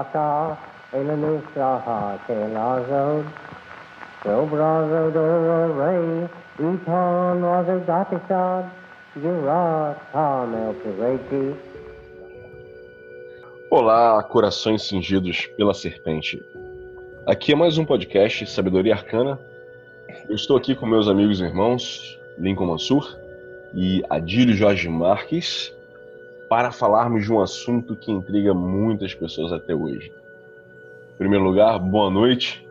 Rata, Elenustraha, Telazod, Sobrazo do Rei, Iton was a Gatisad, Jurata, Melpireti. Olá, corações cingidos pela serpente. Aqui é mais um podcast Sabedoria Arcana. Eu estou aqui com meus amigos e irmãos Lincoln Mansur e Adílio Jorge Marques para falarmos de um assunto que intriga muitas pessoas até hoje. Em primeiro lugar, boa noite,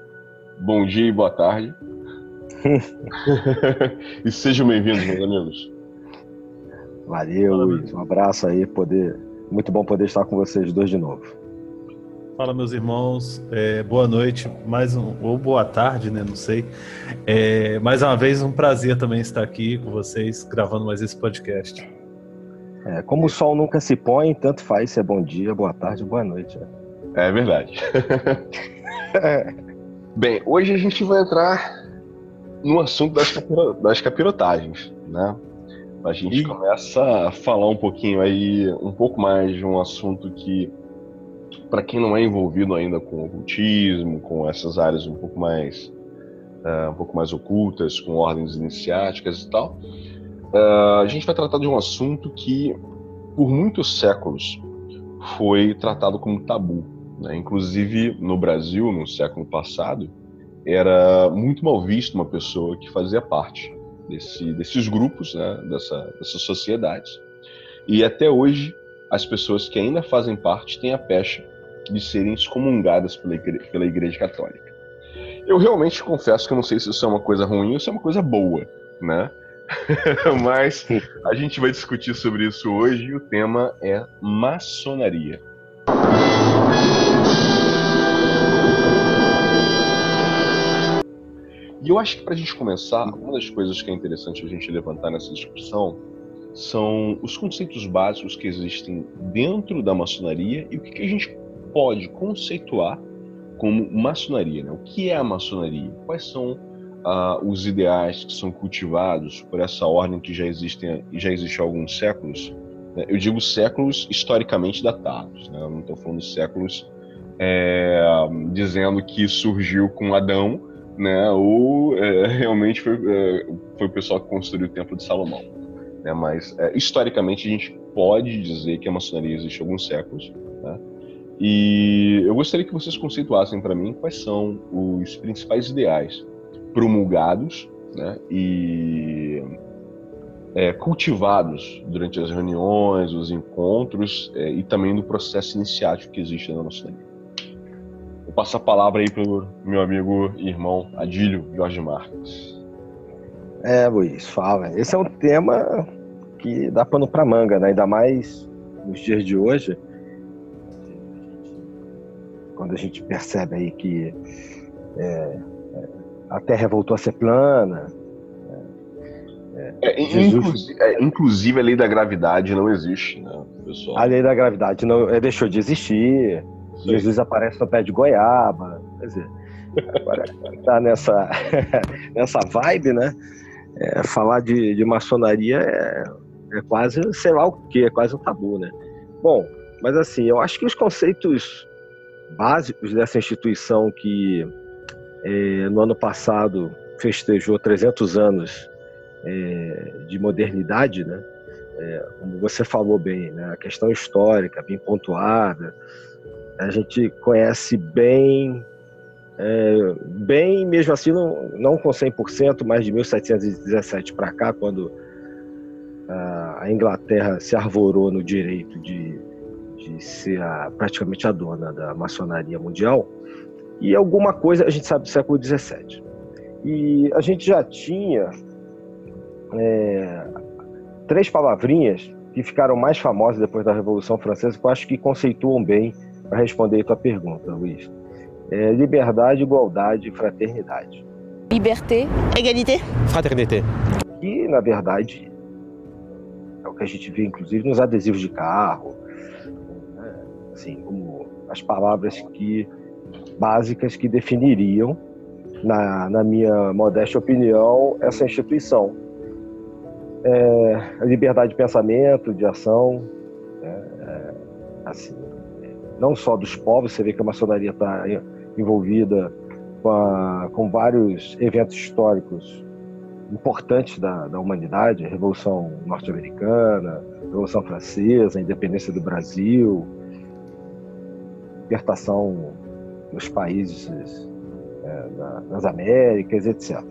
bom dia e boa tarde. e sejam bem-vindos, meus amigos. Valeu, Luiz. Um abraço aí, poder. Muito bom poder estar com vocês dois de novo. Fala, meus irmãos. É, boa noite, mais um, ou boa tarde, né? Não sei. É, mais uma vez, um prazer também estar aqui com vocês, gravando mais esse podcast. É, como o sol nunca se põe, tanto faz se é bom dia, boa tarde, boa noite. Né? É verdade. Bem, hoje a gente vai entrar no assunto das, capiro, das capirotagens, né? A gente e... começa a falar um pouquinho aí, um pouco mais de um assunto que, para quem não é envolvido ainda com ocultismo, com essas áreas um pouco mais, uh, um pouco mais ocultas, com ordens iniciáticas e tal, uh, a gente vai tratar de um assunto que, por muitos séculos, foi tratado como tabu. Né? Inclusive no Brasil, no século passado, era muito mal visto uma pessoa que fazia parte desse, desses grupos, né, dessa, dessas sociedades. E até hoje, as pessoas que ainda fazem parte têm a pecha de serem excomungadas pela igreja, pela igreja Católica. Eu realmente confesso que eu não sei se isso é uma coisa ruim ou se é uma coisa boa, né? Mas a gente vai discutir sobre isso hoje e o tema é maçonaria. E eu acho que para a gente começar, uma das coisas que é interessante a gente levantar nessa discussão são os conceitos básicos que existem dentro da maçonaria e o que, a gente pode conceituar como maçonaria. Né? O que é a maçonaria? Quais são ah, os ideais que são cultivados por essa ordem que já, existem, já existe há alguns séculos? Né? Eu digo séculos historicamente datados, né? não estou falando séculos é, dizendo que surgiu com Adão né? Ou é, realmente foi, é, foi o pessoal que construiu o Templo de Salomão. Né? Mas é, historicamente a gente pode dizer que a maçonaria existe há alguns séculos. Né? E eu gostaria que vocês conceituassem para mim quais são os principais ideais promulgados né? e é, cultivados durante as reuniões, os encontros é, e também no processo iniciático que existe na maçonaria. Vou passar a palavra aí pro meu amigo e irmão Adílio Jorge Marques. É, Luiz, fala. Esse é um tema que dá pano para manga, né? ainda mais nos dias de hoje, quando a gente percebe aí que é, a Terra voltou a ser plana. É, é, Jesus... inclusive, é, inclusive, a lei da gravidade não existe, né, pessoal? A lei da gravidade não é, deixou de existir. Sim. Jesus aparece no pé de goiaba. Quer dizer, agora tá nessa, nessa vibe, né? É, falar de, de maçonaria é, é quase, sei lá o que, é quase um tabu, né? Bom, mas assim, eu acho que os conceitos básicos dessa instituição que é, no ano passado festejou 300 anos é, de modernidade, né? É, como você falou bem, né? a questão histórica bem pontuada, a gente conhece bem, é, bem mesmo assim, não, não com 100%, mas de 1717 para cá, quando a Inglaterra se arvorou no direito de, de ser a, praticamente a dona da maçonaria mundial, e alguma coisa a gente sabe do século XVII. E a gente já tinha é, três palavrinhas que ficaram mais famosas depois da Revolução Francesa, que eu acho que conceituam bem para responder a tua pergunta, Luiz. É liberdade, igualdade e fraternidade. Liberté, égalité, fraternité. E, na verdade, é o que a gente vê, inclusive, nos adesivos de carro, né? assim, como as palavras que básicas que definiriam, na, na minha modesta opinião, essa instituição. É, liberdade de pensamento, de ação, é, é, assim, não só dos povos, você vê que a maçonaria está envolvida com, a, com, vários eventos históricos importantes da, da humanidade, a Revolução Norte-Americana, Revolução Francesa, a independência do Brasil, libertação dos países é, da, das Américas, etc.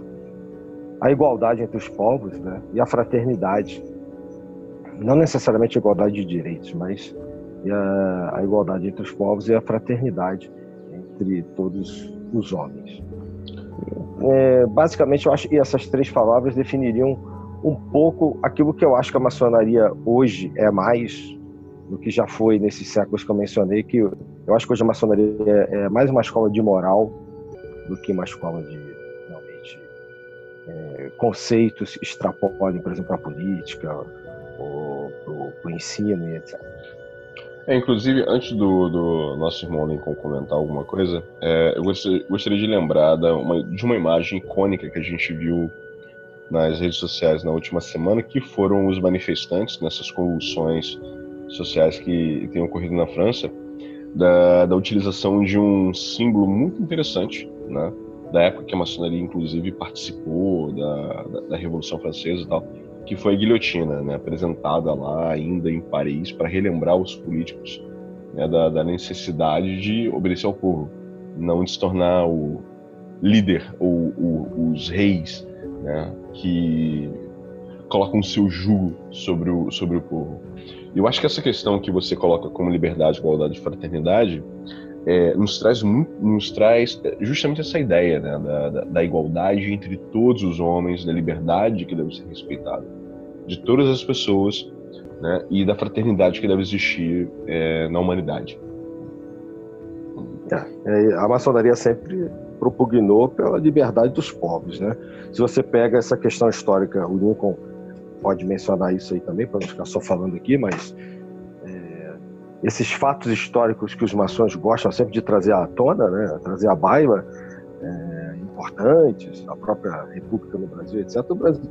A igualdade entre os povos né, e a fraternidade. Não necessariamente a igualdade de direitos, mas a, a igualdade entre os povos e a fraternidade entre todos os homens. É, basicamente, eu acho que essas três palavras definiriam um pouco aquilo que eu acho que a maçonaria hoje é mais do que já foi nesses séculos que eu mencionei, que eu acho que hoje a maçonaria é, é mais uma escola de moral do que uma escola de realmente é, conceitos extrapolem, por exemplo, a política, o, ensino e etc. É, inclusive, antes do, do, nosso irmão Lincoln comentar alguma coisa, é, eu gostaria de lembrar da, uma, de uma imagem icônica que a gente viu nas redes sociais na última semana, que foram os manifestantes nessas convulsões sociais que têm ocorrido na França, da, da utilização de um símbolo muito interessante, né? da época que a maçonaria, inclusive, participou da, da, da Revolução Francesa e tal, que foi a guilhotina, né? apresentada lá ainda em Paris para relembrar os políticos né? da, da necessidade de obedecer ao povo, não de se tornar o líder ou, os reis né? que colocam o seu jugo sobre o, sobre o povo. Eu acho que essa questão que você coloca como liberdade, igualdade e fraternidade é, nos traz nos traz justamente essa ideia né, da, da, da, igualdade entre todos os homens, da liberdade que deve ser respeitada de todas as pessoas, né, e da fraternidade que deve existir é, na humanidade. É, a maçonaria sempre propugnou pela liberdade dos povos, né? Se você pega essa questão histórica, o Lincoln pode mencionar isso aí também, para não ficar só falando aqui, mas é, esses fatos históricos que os maçons gostam sempre de trazer à tona, né, trazer à baila, é, importantes, a própria República no Brasil, etc. O Brasil,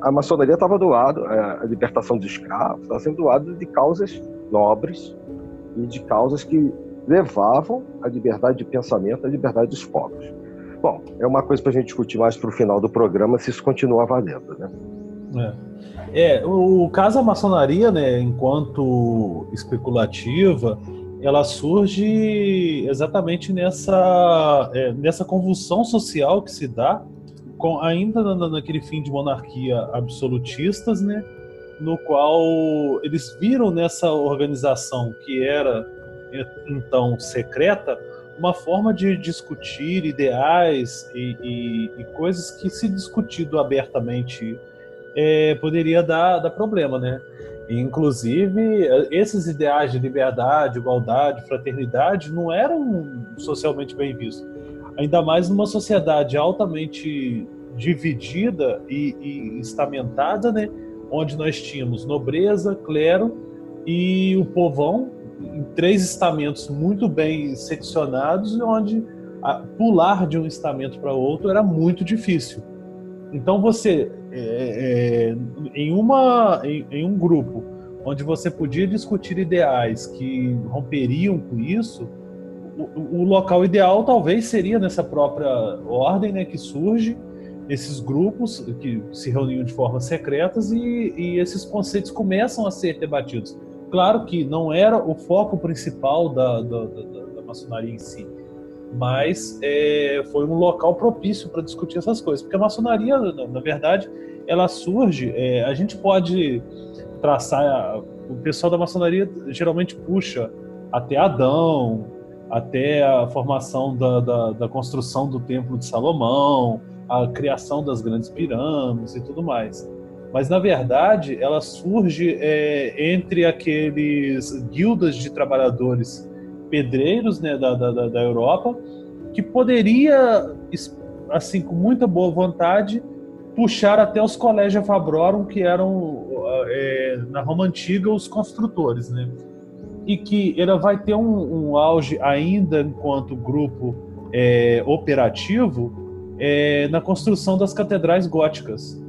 a maçonaria estava do lado, é, a libertação dos escravos, estava sendo do lado de causas nobres e de causas que levavam a liberdade de pensamento, a liberdade dos povos. Bom, é uma coisa para a gente discutir mais para o final do programa, se isso continua valendo, né? É. É, o caso da maçonaria, né, enquanto especulativa, ela surge exatamente nessa, é, nessa convulsão social que se dá, com, ainda na, naquele fim de monarquia absolutistas, né, no qual eles viram nessa organização que era então secreta uma forma de discutir ideais e, e, e coisas que se discutido abertamente é, poderia dar, dar problema, né? Inclusive, esses ideais de liberdade, igualdade, fraternidade não eram socialmente bem vistos. Ainda mais numa sociedade altamente dividida e, e estamentada, né? onde nós tínhamos nobreza, clero e o povão, em três estamentos muito bem seccionados, onde pular de um estamento para outro era muito difícil. Então você, é, é, em, uma, em, em, um grupo onde você podia discutir ideais que romperiam com isso, o, o, local ideal talvez seria nessa própria ordem né, que surge, esses grupos que se reuniam de forma secretas e, e esses conceitos começam a ser debatidos. Claro que não era o foco principal da, da, da, da maçonaria em si, mas é, foi um local propício para discutir essas coisas, porque a maçonaria, na, verdade, ela surge. É, a gente pode traçar, o pessoal da maçonaria geralmente puxa até Adão, até a formação da, da, da construção do Templo de Salomão, a criação das grandes pirâmides e tudo mais. Mas, na verdade, ela surge é, entre aqueles guildas de trabalhadores pedreiros né, da, da, da Europa, que poderia, assim, com muita boa vontade, puxar até os colégios Fabrorum, que eram, é, na Roma Antiga, os construtores, né? E que ela vai ter um, um auge ainda enquanto grupo é, operativo é, na construção das catedrais góticas,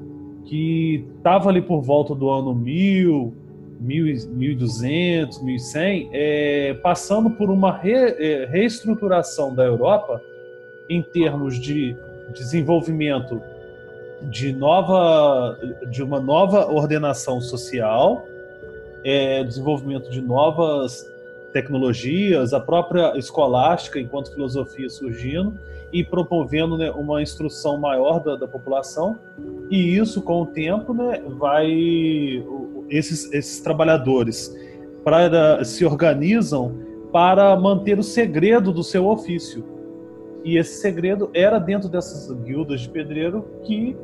que estava ali por volta do ano 1000, 1200, 1100, é, passando por uma re, é, reestruturação da Europa em termos de desenvolvimento de nova de uma nova ordenação social, é, desenvolvimento de novas tecnologias, a própria escolástica enquanto filosofia surgindo e promovendo né, uma instrução maior da, da, população e isso com o tempo né, vai esses, esses trabalhadores para, se organizam para manter o segredo do seu ofício e esse segredo era dentro dessas guildas de pedreiro que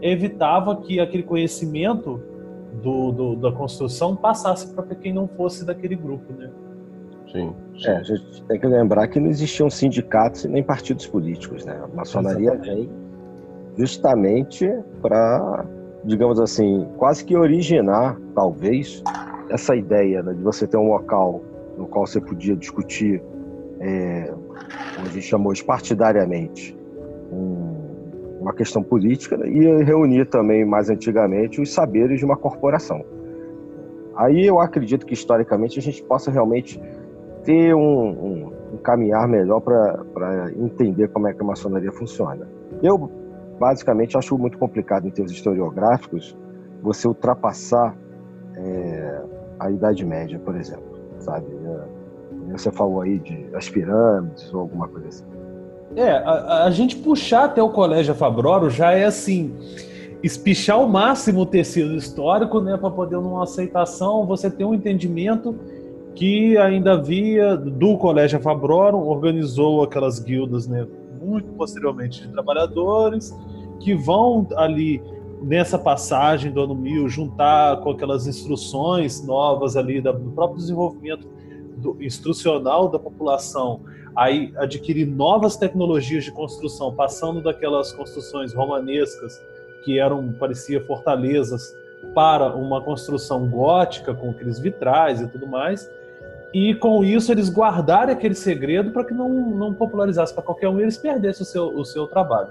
evitava que aquele conhecimento do, do da construção passasse para quem não fosse daquele grupo, né? Sim, sim. É, a gente tem que lembrar que não existiam sindicatos nem partidos políticos, né? A maçonaria vem justamente para, digamos assim, quase que originar, talvez, essa ideia né, de você ter um local no qual você podia discutir, é, como a gente chamou de partidariamente, um, uma questão política né, e reunir também, mais antigamente, os saberes de uma corporação. Aí eu acredito que, historicamente, a gente possa realmente ter um, um, um caminhar melhor para entender como é que a maçonaria funciona. Eu, basicamente, acho muito complicado em termos historiográficos você ultrapassar é, a Idade Média, por exemplo, sabe? É, você falou aí de as pirâmides ou alguma coisa assim. É, a, a gente puxar até o Colégio Fabroro já é assim espichar ao máximo o tecido histórico, né, para poder numa aceitação você ter um entendimento que ainda havia do Colégio Fabrorum, organizou aquelas guildas, né, muito posteriormente de trabalhadores, que vão ali nessa passagem do ano 1000 juntar com aquelas instruções novas ali do próprio desenvolvimento do, instrucional da população, aí adquirir novas tecnologias de construção, passando daquelas construções romanescas que eram parecia fortalezas para uma construção gótica com aqueles vitrais e tudo mais, e com isso eles guardarem aquele segredo para que não, não popularizasse para qualquer um e eles perdessem o seu, o seu trabalho.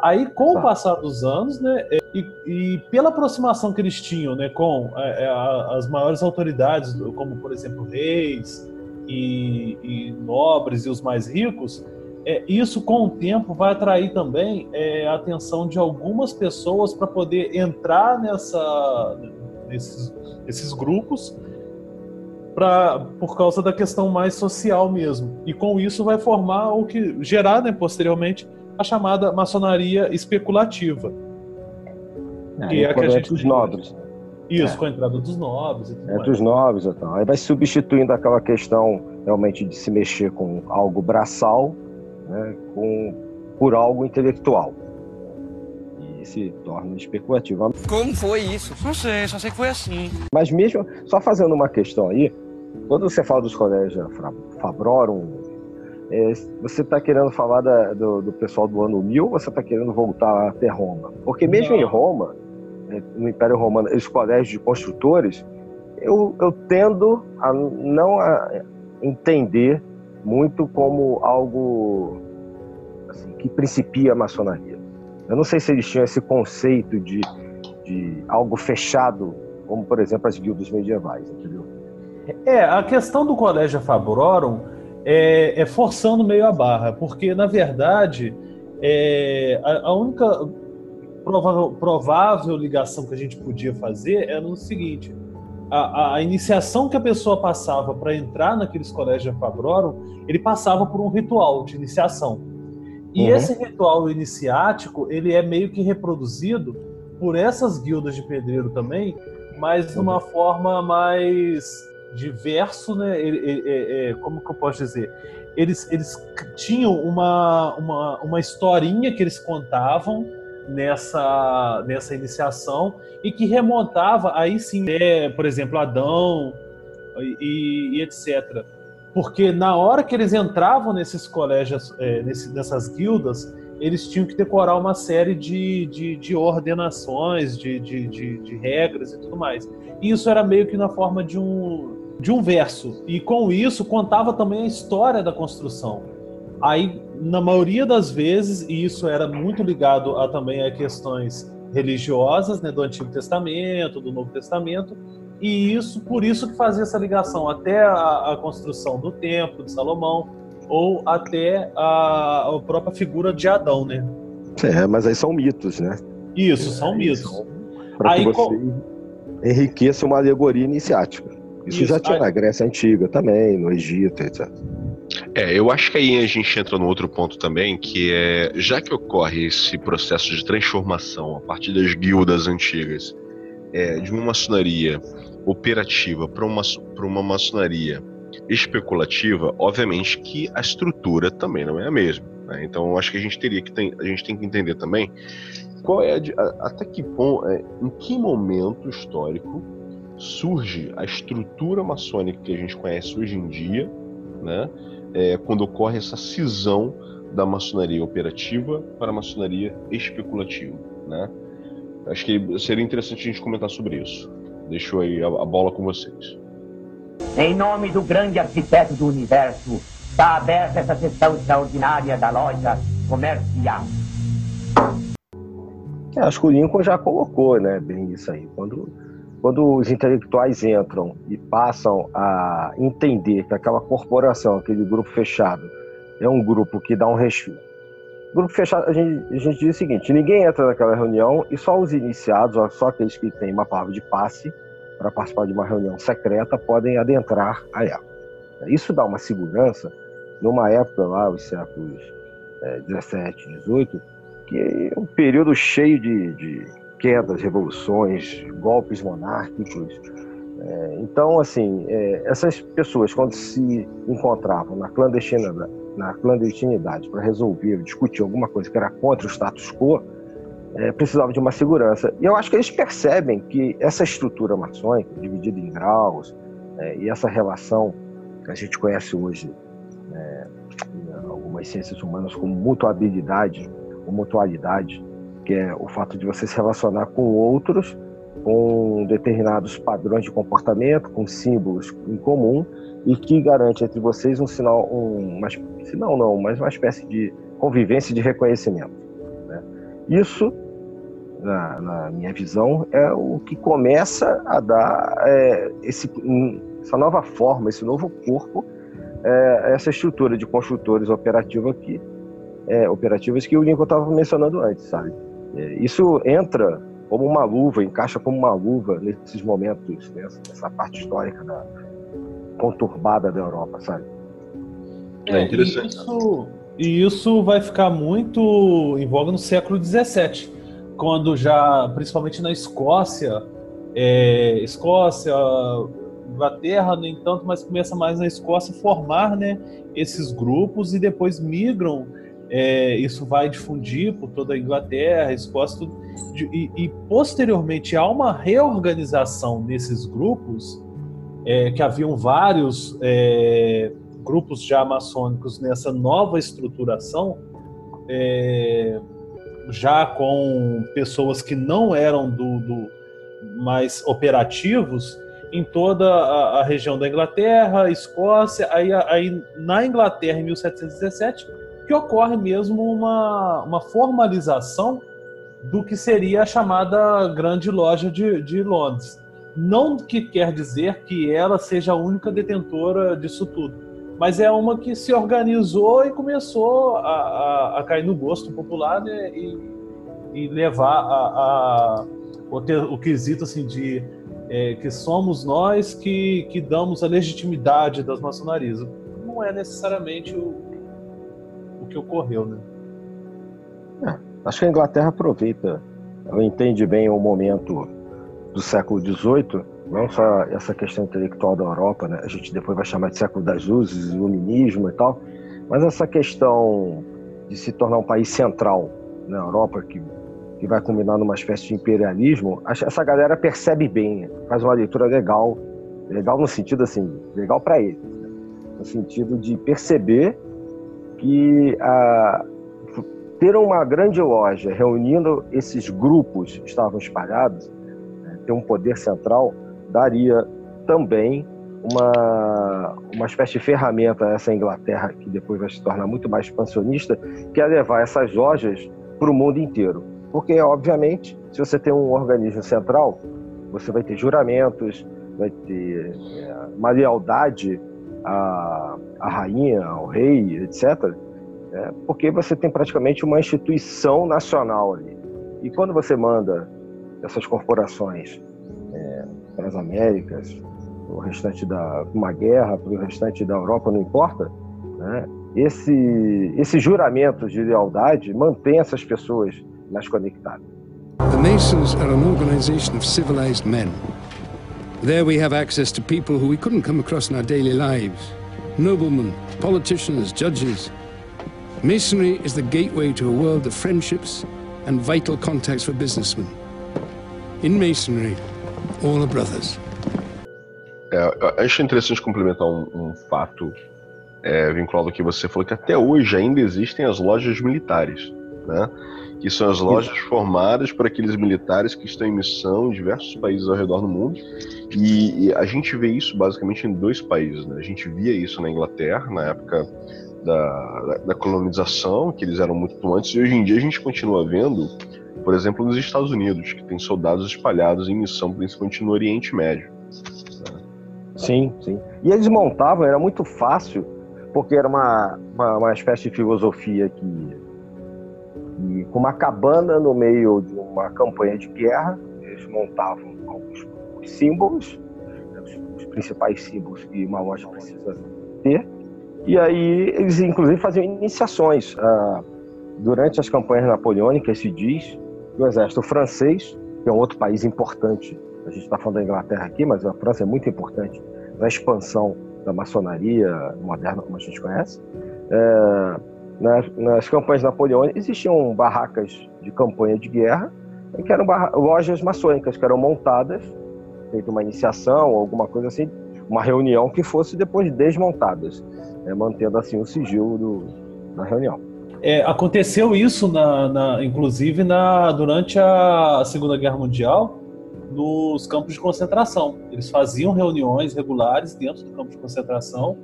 Aí, com tá. o passar dos anos, né, e, e, pela aproximação que eles tinham né, com é, é as maiores autoridades, como, por exemplo, reis e, e nobres e os mais ricos, é, isso, com o tempo, vai atrair também é, a atenção de algumas pessoas para poder entrar nessa, nesses, nesses grupos pra, por causa da questão mais social mesmo. E com isso vai formar o que gerar, né, posteriormente, a chamada maçonaria especulativa. É, que é a que a gente dos nobres. Isso, é. com a entrada dos nobres e tudo É mais. dos nobres e tal. Aí vai substituindo aquela questão realmente de se mexer com algo braçal, né, com, por algo intelectual. E se torna especulativo. Como foi isso? Não sei, só sei que foi assim. Mas mesmo, só fazendo uma questão aí, quando você fala dos colégios Fabrorum, é, você está querendo falar da, do, do, pessoal do ano 1000 ou você está querendo voltar até Roma? Porque mesmo em Roma, é, no Império Romano, os colégios de construtores, eu, eu tendo a não a entender muito como algo assim, que principia a maçonaria. Eu não sei se eles tinham esse conceito de, de algo fechado, como por exemplo as guildas medievais, entendeu? É, a questão do Colégio Fabrorum é, é forçando meio a barra, porque, na verdade, é, a, a, única provável, provável, ligação que a gente podia fazer era o seguinte: a, a iniciação que a pessoa passava para entrar naqueles colégios Fabrorum, ele passava por um ritual de iniciação. E uhum. esse ritual iniciático, ele é meio que reproduzido por essas guildas de pedreiro também, mas de uma uhum. forma mais diverso, né? Ele, ele, ele, como que eu posso dizer? Eles, eles tinham uma, uma, uma historinha que eles contavam nessa, nessa iniciação e que remontava aí sim, é, por exemplo, Adão e, e, etc. Porque na hora que eles entravam nesses colégios, é, nesse, nessas guildas, eles tinham que decorar uma série de, de, de ordenações, de, de, de, de regras e tudo mais. E isso era meio que na forma de um, de um verso. E com isso contava também a história da construção. Aí, na maioria das vezes, e isso era muito ligado a, também a questões religiosas, né, do Antigo Testamento, do Novo Testamento, e isso por isso que fazia essa ligação até a, a construção do templo de Salomão ou até a, a, própria figura de Adão, né? É, mas aí são mitos, né? Isso, são mitos. Para que você enriqueça uma alegoria iniciática. Isso, isso já tinha aí... na Grécia Antiga também, no Egito, etc. É, eu acho que aí a gente entra no outro ponto também, que é, já que ocorre esse processo de transformação a partir das guildas antigas, é, de uma maçonaria operativa para uma, uma maçonaria especulativa, obviamente que a estrutura também não é a mesma. Né? Então, acho que a gente teria que tem, a gente tem que entender também qual é a, até que ponto, é, em que momento histórico surge a estrutura maçônica que a gente conhece hoje em dia, né? É, quando ocorre essa cisão da maçonaria operativa para a maçonaria especulativa, né? Acho que seria interessante a gente comentar sobre isso. Deixo aí a, a bola com vocês. Em nome do grande arquiteto do universo, está aberta essa sessão extraordinária da loja comercial. É, acho que o Lincoln já colocou, né, bem isso aí. Quando, quando os intelectuais entram e passam a entender que aquela corporação, aquele grupo fechado, é um grupo que dá um respiro. Grupo fechado, a gente, a gente diz o seguinte: ninguém entra naquela reunião e só os iniciados, só aqueles que têm uma palavra de passe para participar de uma reunião secreta podem adentrar a ela. Isso dá uma segurança numa época lá, os séculos é, 17, 18, que é um período cheio de, de quedas, revoluções, golpes monárquicos. É, então, assim, é, essas pessoas, quando se encontravam na clandestinidade, na clandestinidade para resolver, discutir alguma coisa que era contra o status quo, é, precisavam de uma segurança. E eu acho que eles percebem que essa estrutura maçônica, dividida em graus, é, e essa relação que a gente conhece hoje é, em algumas ciências humanas como mutuabilidade, ou mutualidade, que é o fato de você se relacionar com outros com determinados padrões de comportamento, com símbolos em comum e que garante entre vocês um sinal, um, uma, sinal não, mas uma espécie de convivência de reconhecimento. Né? Isso, na, na, minha visão, é o que começa a dar é, esse, essa nova forma, esse novo corpo, é, essa estrutura de construtores operativa que, é, operativas que o Lincoln estava mencionando antes, sabe? É, isso entra como uma luva, encaixa como uma luva nesses momentos, nessa, nessa parte histórica da, conturbada da Europa, sabe? É, é interessante. Isso, e isso vai ficar muito em voga no século XVII, quando já, principalmente na Escócia, é, Escócia, Inglaterra, no entanto, mas começa mais na Escócia formar né, esses grupos e depois migram. É, isso vai difundir por toda a Inglaterra, Escócia, tudo, e, e posteriormente há uma reorganização desses grupos é, que haviam vários é, grupos já maçônicos nessa nova estruturação, é, já com pessoas que não eram do, do mais operativos em toda a, a, região da Inglaterra, Escócia, aí, aí na Inglaterra em 1717 que ocorre mesmo uma, uma formalização do que seria a chamada Grande Loja de, de Londres. Não que quer dizer que ela seja a única detentora disso tudo, mas é uma que se organizou e começou a, a, a cair no gosto popular né, e, e, levar a, a o, ter, o, quesito assim de é, que somos nós que, que damos a legitimidade das maçonarias. Não é necessariamente o que ocorreu, né? É, acho que a Inglaterra aproveita, ela entende bem o momento do século XVIII, não só essa questão intelectual da Europa, né? a gente depois vai chamar de século das luzes, iluminismo e tal, mas essa questão de se tornar um país central na Europa, que, que vai combinar numa espécie de imperialismo, essa galera percebe bem, faz uma leitura legal, legal no sentido assim, legal para eles, né? no sentido de perceber que a, ter uma grande loja reunindo esses grupos que estavam espalhados ter um poder central, daria também uma, uma espécie de ferramenta a essa Inglaterra, que depois vai se tornar muito mais expansionista, que é levar essas lojas para o mundo inteiro. Porque, obviamente, se você tem um organismo central, você vai ter juramentos, vai ter é, uma lealdade à, à rainha, ao rei, etc. É, porque você tem praticamente uma instituição nacional ali. E quando você manda essas corporações é, para as Américas, o restante da uma guerra, para o restante da Europa, não importa, né? esse, esse juramento de lealdade mantém essas pessoas mais conectadas. The Masons are an organization of civilized men. There we have access to people who we couldn't come across in our. Noblemen, politicians, judges. Masonry is the gateway to a world of friendships and vital contacts for businessmen. In Masonry, all are brothers. É, acho interessante complementar um, um fato é, vinculado ao que você falou, que até hoje ainda existem as lojas militares, né? Que são as lojas formadas por aqueles militares que estão em missão em diversos países ao redor do mundo. E, e a gente vê isso basicamente em dois países. Né? A gente via isso na Inglaterra, na época da, da, da colonização, que eles eram muito antes, e hoje em dia a gente continua vendo, por exemplo, nos Estados Unidos, que tem soldados espalhados em missão, principalmente no Oriente Médio. Sim, sim. E eles montavam, era muito fácil, porque era uma, uma, uma espécie de filosofia que, que, com uma cabana no meio de uma campanha de guerra, eles montavam alguns símbolos, né, os, principais símbolos que uma loja precisa ter, e aí eles inclusive faziam iniciações. Ah, durante as campanhas napoleônicas se diz que o exército francês, que é um outro país importante a gente está falando da Inglaterra aqui, mas a França é muito importante na expansão da maçonaria moderna, como a gente conhece. É, nas, nas, campanhas napoleônicas existiam barracas de campanha de guerra, que eram lojas maçônicas que eram montadas, feita uma iniciação, alguma coisa assim, uma reunião que fosse depois desmontadas, né, mantendo assim o sigilo do, da reunião. É, aconteceu isso, na, na, inclusive, na, durante a Segunda Guerra Mundial, nos campos de concentração. Eles faziam reuniões regulares dentro do campo de concentração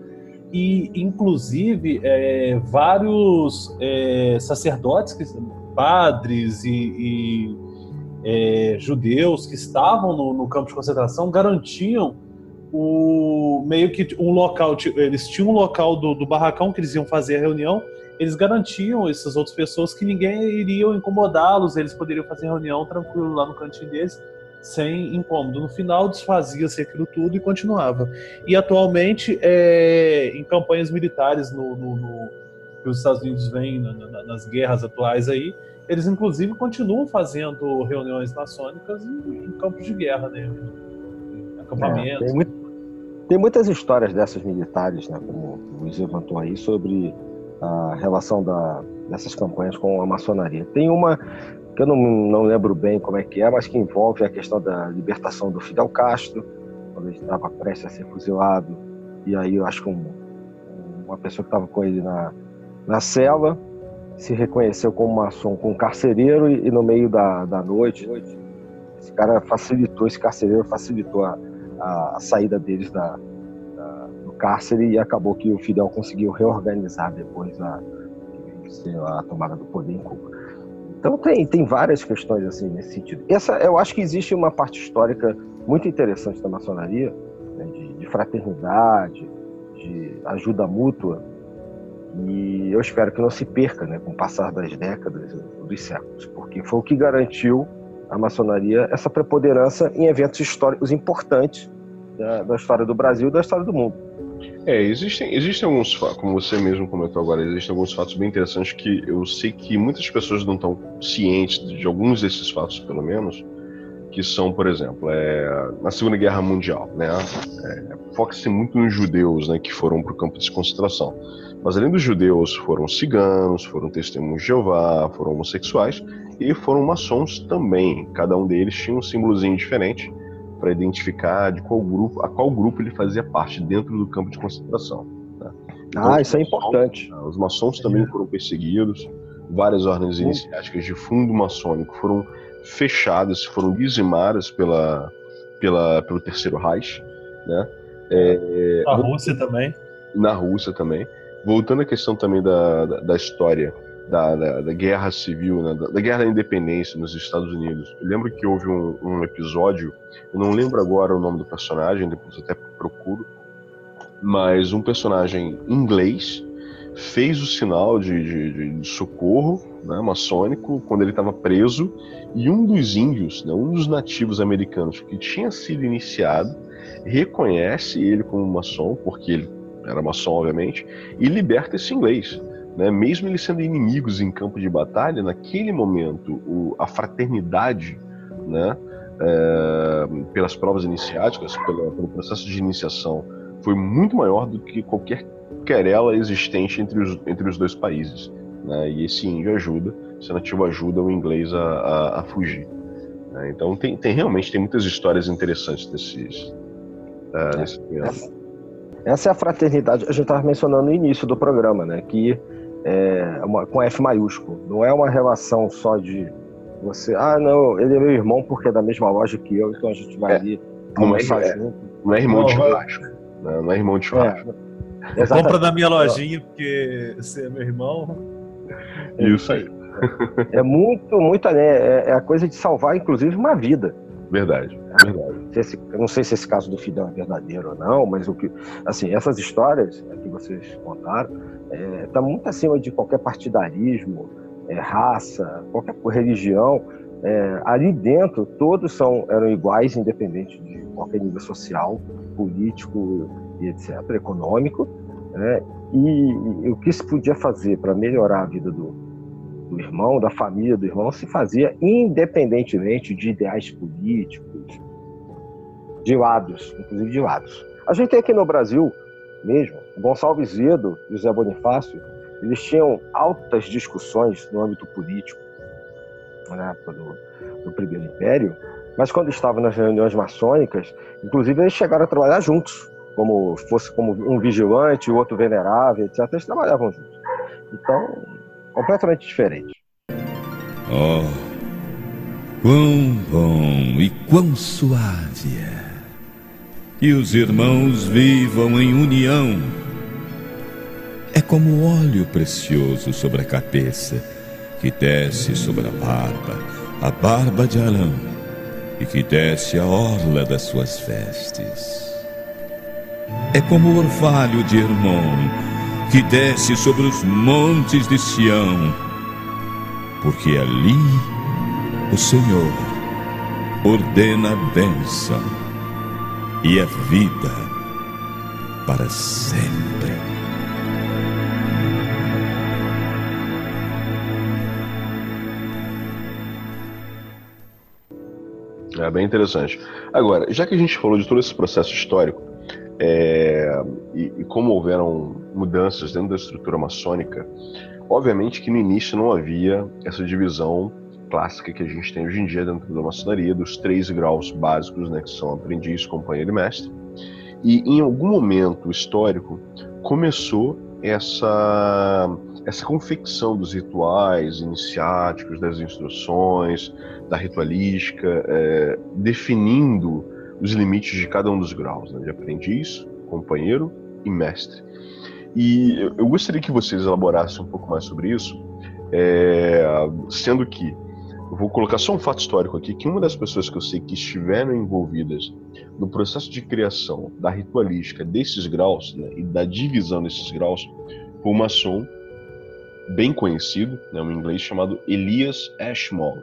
e, inclusive, é, vários é, sacerdotes, padres e, e é, judeus que estavam no, no, campo de concentração garantiam o meio que um local, eles tinham um local do, do barracão que eles iam fazer a reunião, eles garantiam essas outras pessoas que ninguém iria incomodá-los, eles poderiam fazer reunião tranquilo lá no cantinho deles sem incômodo. No final, desfazia-se aquilo tudo e continuava. E atualmente, é, em campanhas militares no, no, no, que os Estados Unidos vêm na, na, nas guerras atuais aí, eles inclusive continuam fazendo reuniões maçônicas em, em campos de guerra, né? Em acampamentos. É, tem, muito, tem, muitas histórias dessas militares, né? Como o Luiz levantou aí, sobre a relação da, dessas campanhas com a maçonaria. Tem uma que eu não, não lembro bem como é que é, mas que envolve a questão da libertação do Fidel Castro, quando ele estava prestes a ser fuzilado, e aí eu acho que um, uma pessoa que estava com ele na, na cela se reconheceu como maçom, como carcereiro, e, e no meio da, da noite, esse cara facilitou, esse carcereiro facilitou a, a, a saída deles da, da, do cárcere e acabou que o Fidel conseguiu reorganizar depois a, a tomada do poder em Cuba. Então tem, tem várias questões assim nesse sentido. Essa, eu acho que existe uma parte histórica muito interessante da maçonaria, né, de, de, fraternidade, de ajuda mútua, e eu espero que não se perca né, com o passar das décadas, dos séculos, porque foi o que garantiu a maçonaria essa preponderância em eventos históricos importantes da, da história do Brasil e da história do mundo. É, existem, existem alguns fatos, como você mesmo comentou agora, existem alguns fatos bem interessantes que eu sei que muitas pessoas não estão cientes de alguns desses fatos, pelo menos, que são, por exemplo, é, na Segunda Guerra Mundial, né, é, foca-se muito nos judeus, né, que foram para o campo de concentração. Mas além dos judeus, foram ciganos, foram testemunhos de Jeová, foram homossexuais e foram maçons também. Cada um deles tinha um símbolozinho diferente para identificar de qual grupo, a qual grupo ele fazia parte dentro do campo de concentração. Né? Então, ah, isso é importante. Os maçons também foram perseguidos, várias ordens iniciáticas de fundo maçônico foram fechadas, foram dizimadas pela, pela, pelo Terceiro Reich. Né? É, na Rússia também. Na Rússia também. Voltando à questão também da, da, da história da, da, da guerra civil, né, da, da, guerra da independência nos Estados Unidos. Eu lembro que houve um, um, episódio, eu não lembro agora o nome do personagem, depois até procuro, mas um personagem inglês fez o sinal de, de, de socorro né, maçônico quando ele estava preso e um dos índios, né, um dos nativos americanos que tinha sido iniciado, reconhece ele como maçom, porque ele era maçom, obviamente, e liberta esse inglês. Né? Mesmo eles sendo inimigos em campo de batalha, naquele momento o, a fraternidade, né, é, pelas provas iniciáticas, pelo, pelo processo de iniciação, foi muito maior do que qualquer querela existente entre os, entre os dois países. Né? E esse índio ajuda, esse nativo ajuda o inglês a, a, a fugir. Né? Então tem, tem, realmente tem muitas histórias interessantes desses, uh, essa, essa é a fraternidade a gente estava mencionando no início do programa, né? que é uma, com F maiúsculo. Não é uma relação só de você, ah, não, ele é meu irmão porque é da mesma loja que eu, então a gente vai é, ali não é, junto. Não é irmão de churrasco. Não, não é irmão de é, churrasco. É, Compra na minha lojinha porque você é meu irmão. Isso aí. É muito, muito, né? É, é a coisa de salvar, inclusive, uma vida. Verdade, verdade. Esse, eu não sei se esse caso do Fidel é verdadeiro ou não, mas o que, assim, essas histórias que vocês contaram, está é, muito acima de qualquer partidarismo, é, raça, qualquer religião. É, ali dentro, todos são, eram iguais, independente de qualquer nível social, político e etc., econômico. Né? E, e, o que se podia fazer para melhorar a vida do, do irmão, da família do irmão, se fazia independentemente de ideais políticos, de lados, inclusive de lados. A gente tem aqui no Brasil mesmo, Gonçalves Zedo e José Bonifácio, eles tinham altas discussões no âmbito político época do, do Primeiro Império, mas quando estavam nas reuniões maçônicas, inclusive eles chegaram a trabalhar juntos, como fosse como um vigilante, o outro venerável, etc. Eles trabalhavam juntos. Então, completamente diferente. Oh, quão bom e quão suave é que os irmãos vivam em união. É como óleo precioso sobre a cabeça, que desce sobre a barba, a barba de Arão, e que desce a orla das suas vestes. É como o orvalho de Hermon, que desce sobre os montes de Sião, porque ali o Senhor ordena a bênção e a vida para sempre. É bem interessante. Agora, já que a gente falou de todo esse processo histórico, é, e, e, como houveram mudanças dentro da estrutura maçônica, obviamente que no início não havia essa divisão clássica que a gente tem hoje em dia dentro da maçonaria, dos três graus básicos, né, que são aprendiz, companheiro e mestre. E em algum momento histórico começou essa essa confecção dos rituais iniciáticos, das instruções, da ritualística, é, definindo os limites de cada um dos graus, né, de aprendiz, companheiro e mestre. E eu gostaria que vocês elaborassem um pouco mais sobre isso, é, sendo que vou colocar só um fato histórico aqui, que uma das pessoas que eu sei que estiveram envolvidas no processo de criação da ritualística desses graus né, e da divisão desses graus foi um maçom bem conhecido, né, um inglês chamado Elias Ashmole.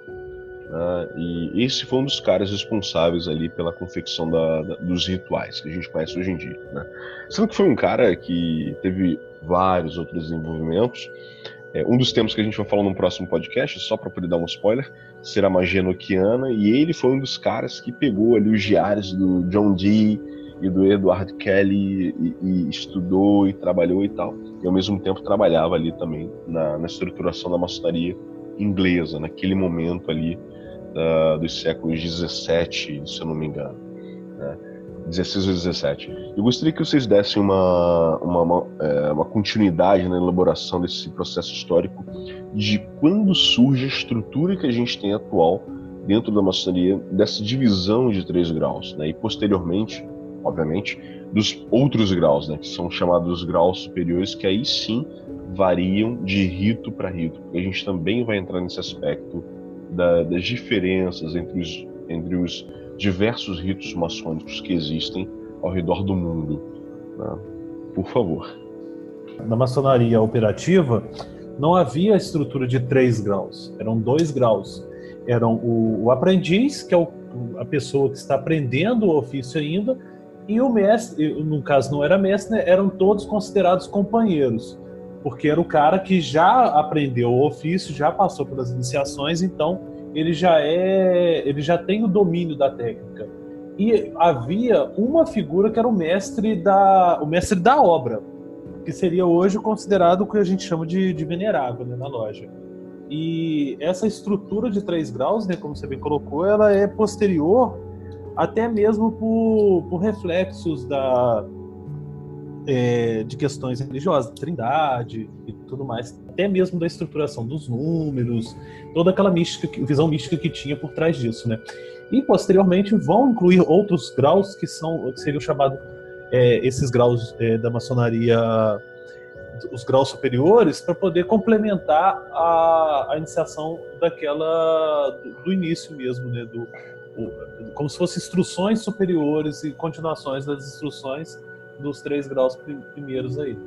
Né, e esse foi um dos caras responsáveis ali pela confecção da, da, dos rituais que a gente conhece hoje em dia. Né. Sendo que foi um cara que teve vários outros desenvolvimentos, é, um dos temas que a gente vai falar no próximo podcast, só para poder dar um spoiler, será magia noquiana, e ele foi um dos caras que pegou ali os diários do John Dee e do Edward Kelly e, e estudou e trabalhou e tal. E ao mesmo tempo trabalhava ali também na, na estruturação da maçonaria inglesa, naquele momento ali uh, dos séculos 17, se eu não me engano. Né? 16 ou 17. Eu gostaria que vocês dessem uma, uma, uma, é, uma, continuidade na elaboração desse processo histórico de quando surge a estrutura que a gente tem atual dentro da maçonaria, dessa divisão de três graus, né? e posteriormente obviamente, dos outros graus, né, que são chamados graus superiores, que aí sim variam de rito para rito, a gente também vai entrar nesse aspecto da, das diferenças entre os, entre os diversos ritos maçônicos que existem ao redor do mundo. Né? Por favor. Na maçonaria operativa, não havia a estrutura de três graus, eram dois graus. Eram o, o aprendiz, que é o, a pessoa que está aprendendo o ofício ainda, e o mestre, no caso não era mestre, né, eram todos considerados companheiros, porque era o cara que já aprendeu o ofício, já passou pelas iniciações, então ele já é, ele já tem o domínio da técnica. E havia uma figura que era o mestre da, o mestre da obra, que seria hoje considerado o que a gente chama de, de venerável né, na loja. E essa estrutura de três graus, né, como você bem colocou, ela é posterior até mesmo por, por reflexos da, é, de questões religiosas, trindade e tudo mais, até mesmo da estruturação dos números, toda aquela mística, visão mística que tinha por trás disso, né? E posteriormente vão incluir outros graus que são que seriam chamados é, esses graus é, da maçonaria, os graus superiores, para poder complementar a, a iniciação daquela do, do início mesmo, né? Do, o, como se fossem instruções superiores e continuações das instruções dos três graus primeiros aí.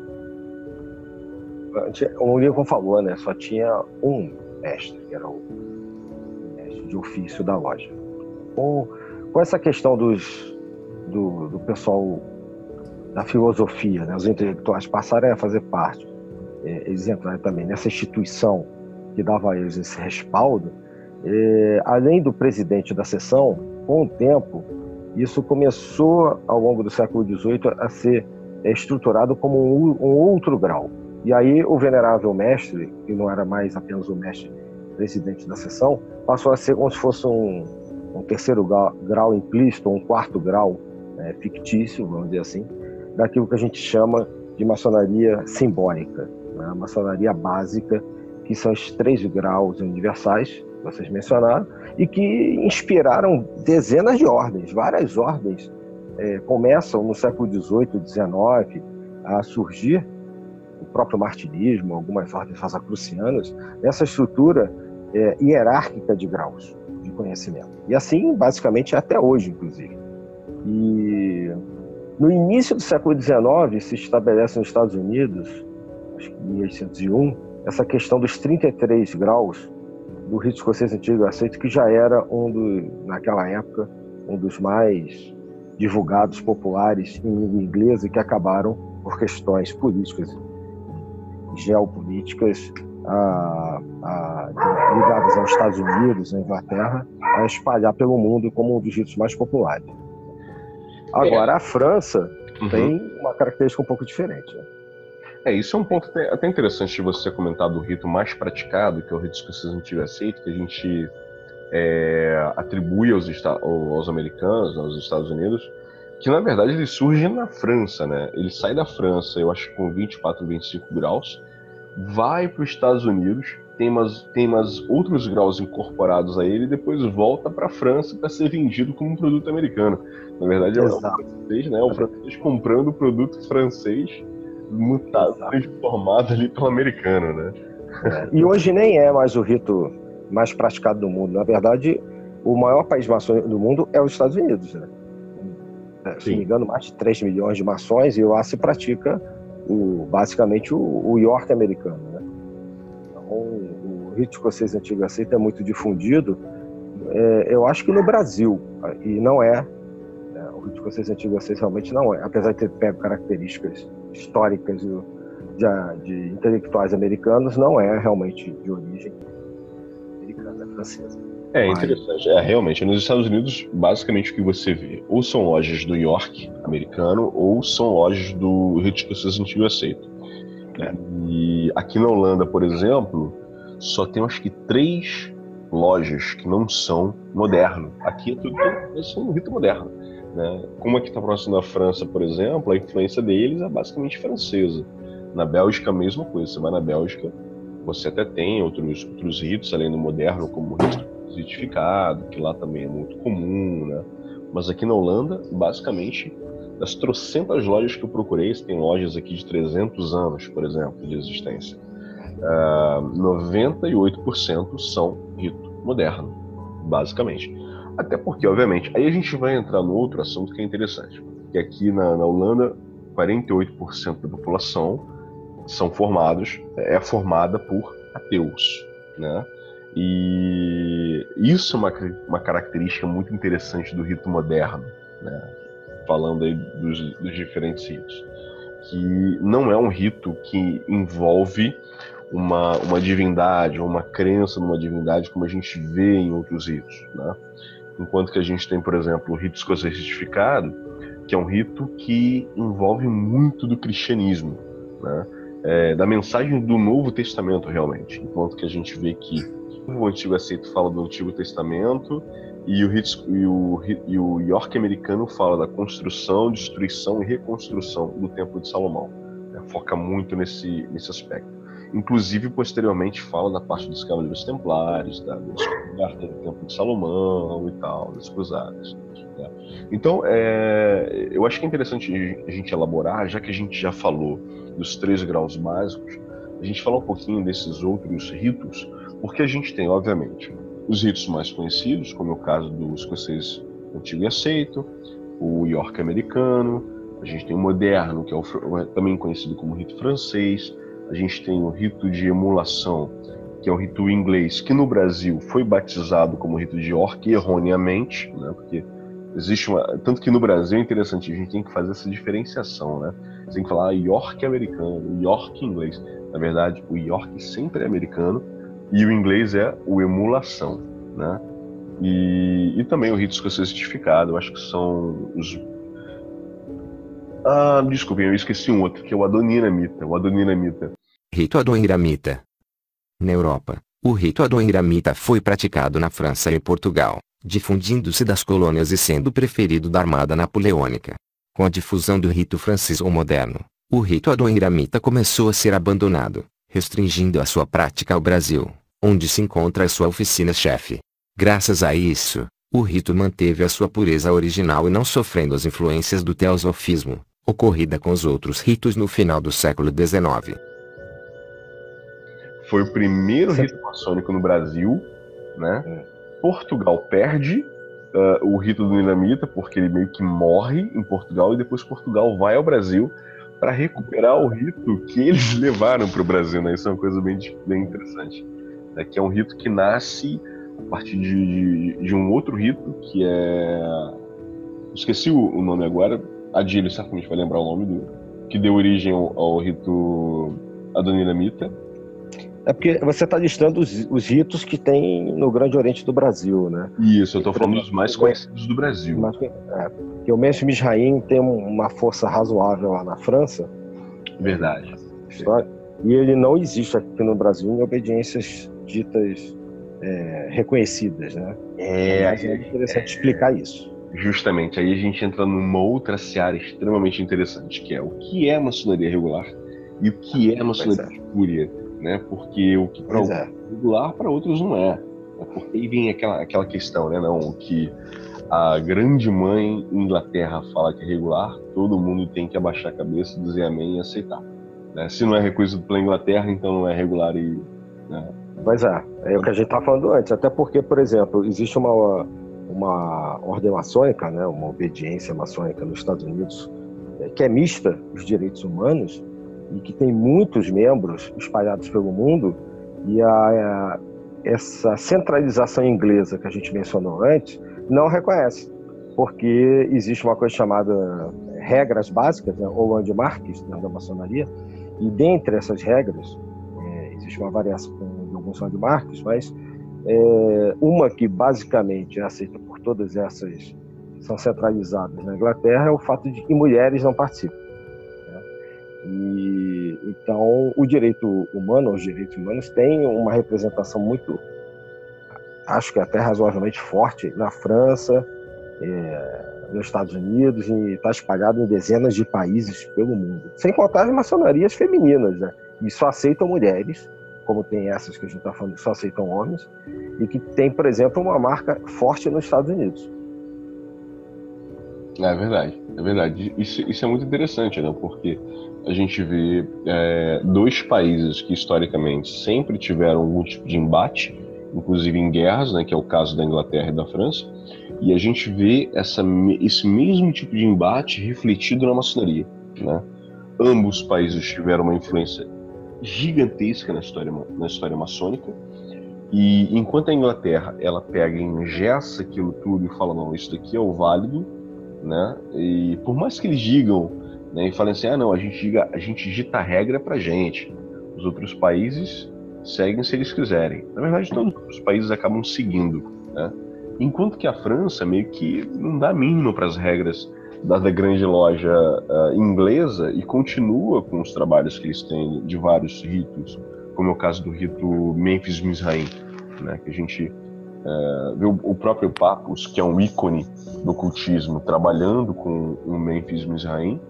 O Lincoln falou, né? Só tinha um mestre, que era o mestre de ofício da loja. Com, com essa questão dos, do, do pessoal da filosofia, né? os intelectuais passarem a fazer parte, é, eles entraram também nessa instituição que dava a eles esse respaldo, é, além do presidente da sessão, com o tempo, isso começou, ao longo do século XVIII, a ser estruturado como um, outro grau. E aí o venerável mestre, que não era mais apenas o mestre presidente da sessão, passou a ser como se fosse um, um terceiro grau, grau, implícito, um quarto grau é, fictício, vamos dizer assim, daquilo que a gente chama de maçonaria simbólica, né? maçonaria básica, que são os três graus universais, vocês mencionaram, e que inspiraram dezenas de ordens, várias ordens é, começam no século XVIII, XIX a surgir, o próprio martinismo, algumas ordens rosacrucianas, nessa estrutura é, hierárquica de graus de conhecimento. E assim, basicamente, até hoje, inclusive. E no início do século XIX se estabelece nos Estados Unidos, acho que em 1801, essa questão dos 33 graus do rito escocês antigo aceito, que já era um do, naquela época, um dos mais divulgados, populares em língua inglesa e que acabaram, por questões políticas geopolíticas a, a, ligadas aos Estados Unidos, à Inglaterra, a espalhar pelo mundo como um dos ritos mais populares. Agora, a França uhum. tem uma característica um pouco diferente. Né? É, isso é um ponto até, interessante de você comentar do rito mais praticado, que é o rito escocês antigo aceito, que a gente é, atribui aos, aos americanos, aos Estados Unidos, que na verdade ele surge na França, né? Ele sai da França, eu acho que com 24, 25 graus, vai para os Estados Unidos, tem umas, tem umas outros graus incorporados a ele, e depois volta para a França para ser vendido como um produto americano. Na verdade, é o francês, né? O francês comprando o produto francês mutado, transformado ali pelo americano, né? É. E hoje nem é mais o rito mais praticado do mundo. Na verdade, o maior país maçônico do mundo é os Estados Unidos, né? É, se não me engano, mais de 3 milhões de maçons e lá se pratica o, basicamente o, o York americano, né? Então, o rito escocês antigo aceito é muito difundido, é, eu acho que no Brasil, e não é o de vocês antigo vocês realmente não é, apesar de ter pego características históricas de, de, de, intelectuais americanos, não é realmente de origem americana, é francesa. É interessante, é realmente nos Estados Unidos basicamente o que você vê ou são lojas do York americano ou são lojas do Rio de Escocês Antigo Aceito. É. E aqui na Holanda, por exemplo, só tem acho que três lojas que não são moderno. Aqui é tudo é só um rito moderno. Né? Como aqui está próximo da França, por exemplo, a influência deles é basicamente francesa. Na Bélgica, a mesma coisa. Você vai na Bélgica, você até tem outros, outros ritos, além do moderno, como o ritificado, que lá também é muito comum, né? Mas aqui na Holanda, basicamente, das trocentas lojas que eu procurei, tem lojas aqui de 300 anos, por exemplo, de existência, uh, 98% são rito moderno, basicamente. Até porque, obviamente, aí a gente vai entrar no outro assunto que é interessante, que aqui na, na Holanda, 48% da população são formados, é formada por ateus, né? E isso é uma, uma característica muito interessante do rito moderno, né? falando aí dos, dos diferentes ritos, que não é um rito que envolve uma, uma divindade ou uma crença numa divindade como a gente vê em outros ritos, né? Enquanto que a gente tem, por exemplo, o rito escocês retificado, que é um rito que envolve muito do cristianismo, né? É, da mensagem do Novo Testamento realmente, enquanto que a gente vê que o Antigo Aceito fala do Antigo Testamento e o, e o, e o York americano fala da construção, destruição e reconstrução do Templo de Salomão. Né? Foca muito nesse, nesse aspecto. Inclusive, posteriormente, fala da parte dos Cavaleiros Templários, da descoberta do Templo de Salomão e tal, das cruzadas. Né? Então, é, eu acho que é interessante a gente elaborar, já que a gente já falou dos três graus básicos, a gente falar um pouquinho desses outros ritos, porque a gente tem, obviamente, os ritos mais conhecidos, como é o caso do escocês antigo e aceito, o York americano, a gente tem o moderno, que é o, também conhecido como rito francês, a gente tem o rito de emulação, que é o rito inglês, que no Brasil foi batizado como rito de York erroneamente, né, porque existe uma. Tanto que no Brasil é interessante, a gente tem que fazer essa diferenciação, né? Você tem que falar York americano, York inglês. Na verdade, o York sempre é americano, e o inglês é o emulação, né? E, e também o rito escocês certificado, eu acho que são os. Ah, desculpem, eu esqueci um outro, que é o Adoninamita. O Adoninamita. Rito Adoniramita. Na Europa, o rito Adoniramita foi praticado na França e Portugal, difundindo-se das colônias e sendo preferido da Armada Napoleônica. Com a difusão do rito francês ou moderno, o rito Adoniramita começou a ser abandonado, restringindo a sua prática ao Brasil, onde se encontra a sua oficina-chefe. Graças a isso, o rito manteve a sua pureza original e não sofrendo as influências do teosofismo, ocorrida com os outros ritos no final do século XIX. Foi o primeiro rito maçônico no Brasil, né? É. Portugal perde uh, o rito do Nilamita, porque ele meio que morre em Portugal, e depois Portugal vai ao Brasil para recuperar o rito que eles levaram para o Brasil, né? Isso é uma coisa bem, bem interessante. Né? Que é um rito que nasce a partir de, de, de um outro rito, que é. Esqueci o, o nome agora, a Dílio certamente vai lembrar o nome do. que deu origem ao, ao rito Adoniramita. É porque você está listando os, os, ritos que tem no Grande Oriente do Brasil, né? Isso, eu estou falando dos mais conhecidos do Brasil. Mas, é, porque o Mestre Misraim tem uma força razoável lá na França. Verdade. História, e ele não existe aqui no Brasil em obediências ditas é, reconhecidas, né? É, é interessante é, explicar isso. Justamente, aí a gente entra numa outra seara extremamente interessante, que é o que é maçonaria regular e o que é maçonaria é. espúria, né? Porque o que para é regular, para outros não é. é. Porque aí vem aquela, aquela questão, né? Não, que a grande mãe Inglaterra fala que é regular, todo mundo tem que abaixar a cabeça, dizer amém e aceitar. Né? Se não é reconhecido pela Inglaterra, então não é regular e. Né? Pois é, é o que a gente estava falando antes. Até porque, por exemplo, existe uma, uma ordem maçônica, né, uma obediência maçônica nos Estados Unidos, é, que é mista os direitos humanos e que tem muitos membros espalhados pelo mundo. E a, a essa centralização inglesa que a gente mencionou antes não reconhece, porque existe uma coisa chamada regras básicas, né, ou landmarks né, da maçonaria, e dentre essas regras, é, existe uma variação de alguns landmarks, mas é, uma que basicamente é aceita por todas essas são centralizadas na Inglaterra é o fato de que mulheres não participam. E, então, o direito humano, os direitos humanos, têm uma representação muito acho que até razoavelmente forte na França, é, nos Estados Unidos e está espalhado em dezenas de países pelo mundo. Sem contar as maçonarias femininas, né? E só aceitam mulheres, como tem essas que a gente está falando, que só aceitam homens, e que tem, por exemplo, uma marca forte nos Estados Unidos. É verdade, é verdade. Isso, isso é muito interessante, né? Porque a gente vê é, dois países que historicamente sempre tiveram algum tipo de embate, inclusive em guerras, né? Que é o caso da Inglaterra e da França. E a gente vê essa, esse mesmo tipo de embate refletido na maçonaria, né? Ambos países tiveram uma influência gigantesca na história, na história maçônica. E enquanto a Inglaterra ela pega e engessa aquilo tudo e fala não, isso daqui é o válido, né? E por mais que eles digam, né, e falem assim, ah não, a gente diga, a gente dita regra para gente. Os outros países seguem se eles quiserem. Na verdade, todos os países acabam seguindo, né? Enquanto que a França meio que não dá mínimo para as regras da, da, grande loja uh, inglesa e continua com os trabalhos que eles têm de vários ritos, como é o caso do rito Memphis Mizraim, né, que a gente vê o, próprio Papus, que é um ícone do cultismo, trabalhando com o Memphis Mizraim,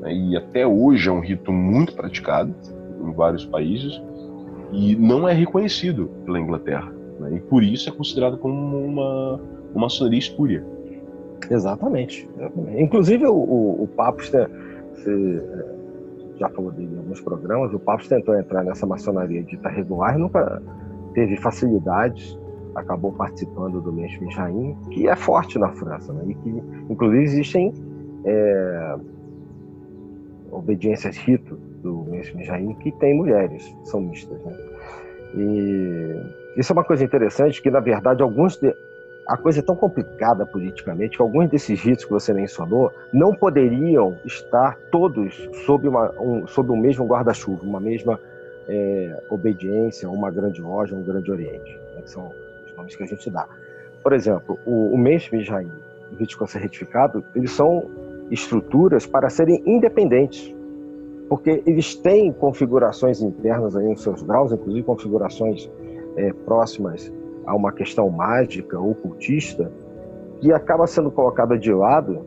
né, e até hoje é um rito muito praticado em vários países e não é reconhecido pela Inglaterra. Né, e por isso é considerado como uma, uma maçonaria espúria. Exatamente. Inclusive, o, o, você é, já falou dele em alguns programas, o Papos tentou entrar nessa maçonaria dita regular e nunca teve facilidades, acabou participando do mesmo Jaim, que é forte na França, né, e que, inclusive, existem é, obediências rito do mesmo Jaim que tem mulheres, são mistas. Né? E isso é uma coisa interessante, que, na verdade, alguns de, a coisa é tão complicada politicamente que alguns desses ritos que você mencionou não poderiam estar todos sob, uma, um, sob o mesmo guarda-chuva, uma mesma é, obediência, uma grande loja, um grande oriente, né, são que a gente dá. Por exemplo, o, o Mês Mijaim e o ser retificado, eles são estruturas para serem independentes, porque eles têm configurações internas aí nos seus graus, inclusive configurações é, próximas a uma questão mágica, ocultista, que acaba sendo colocada de lado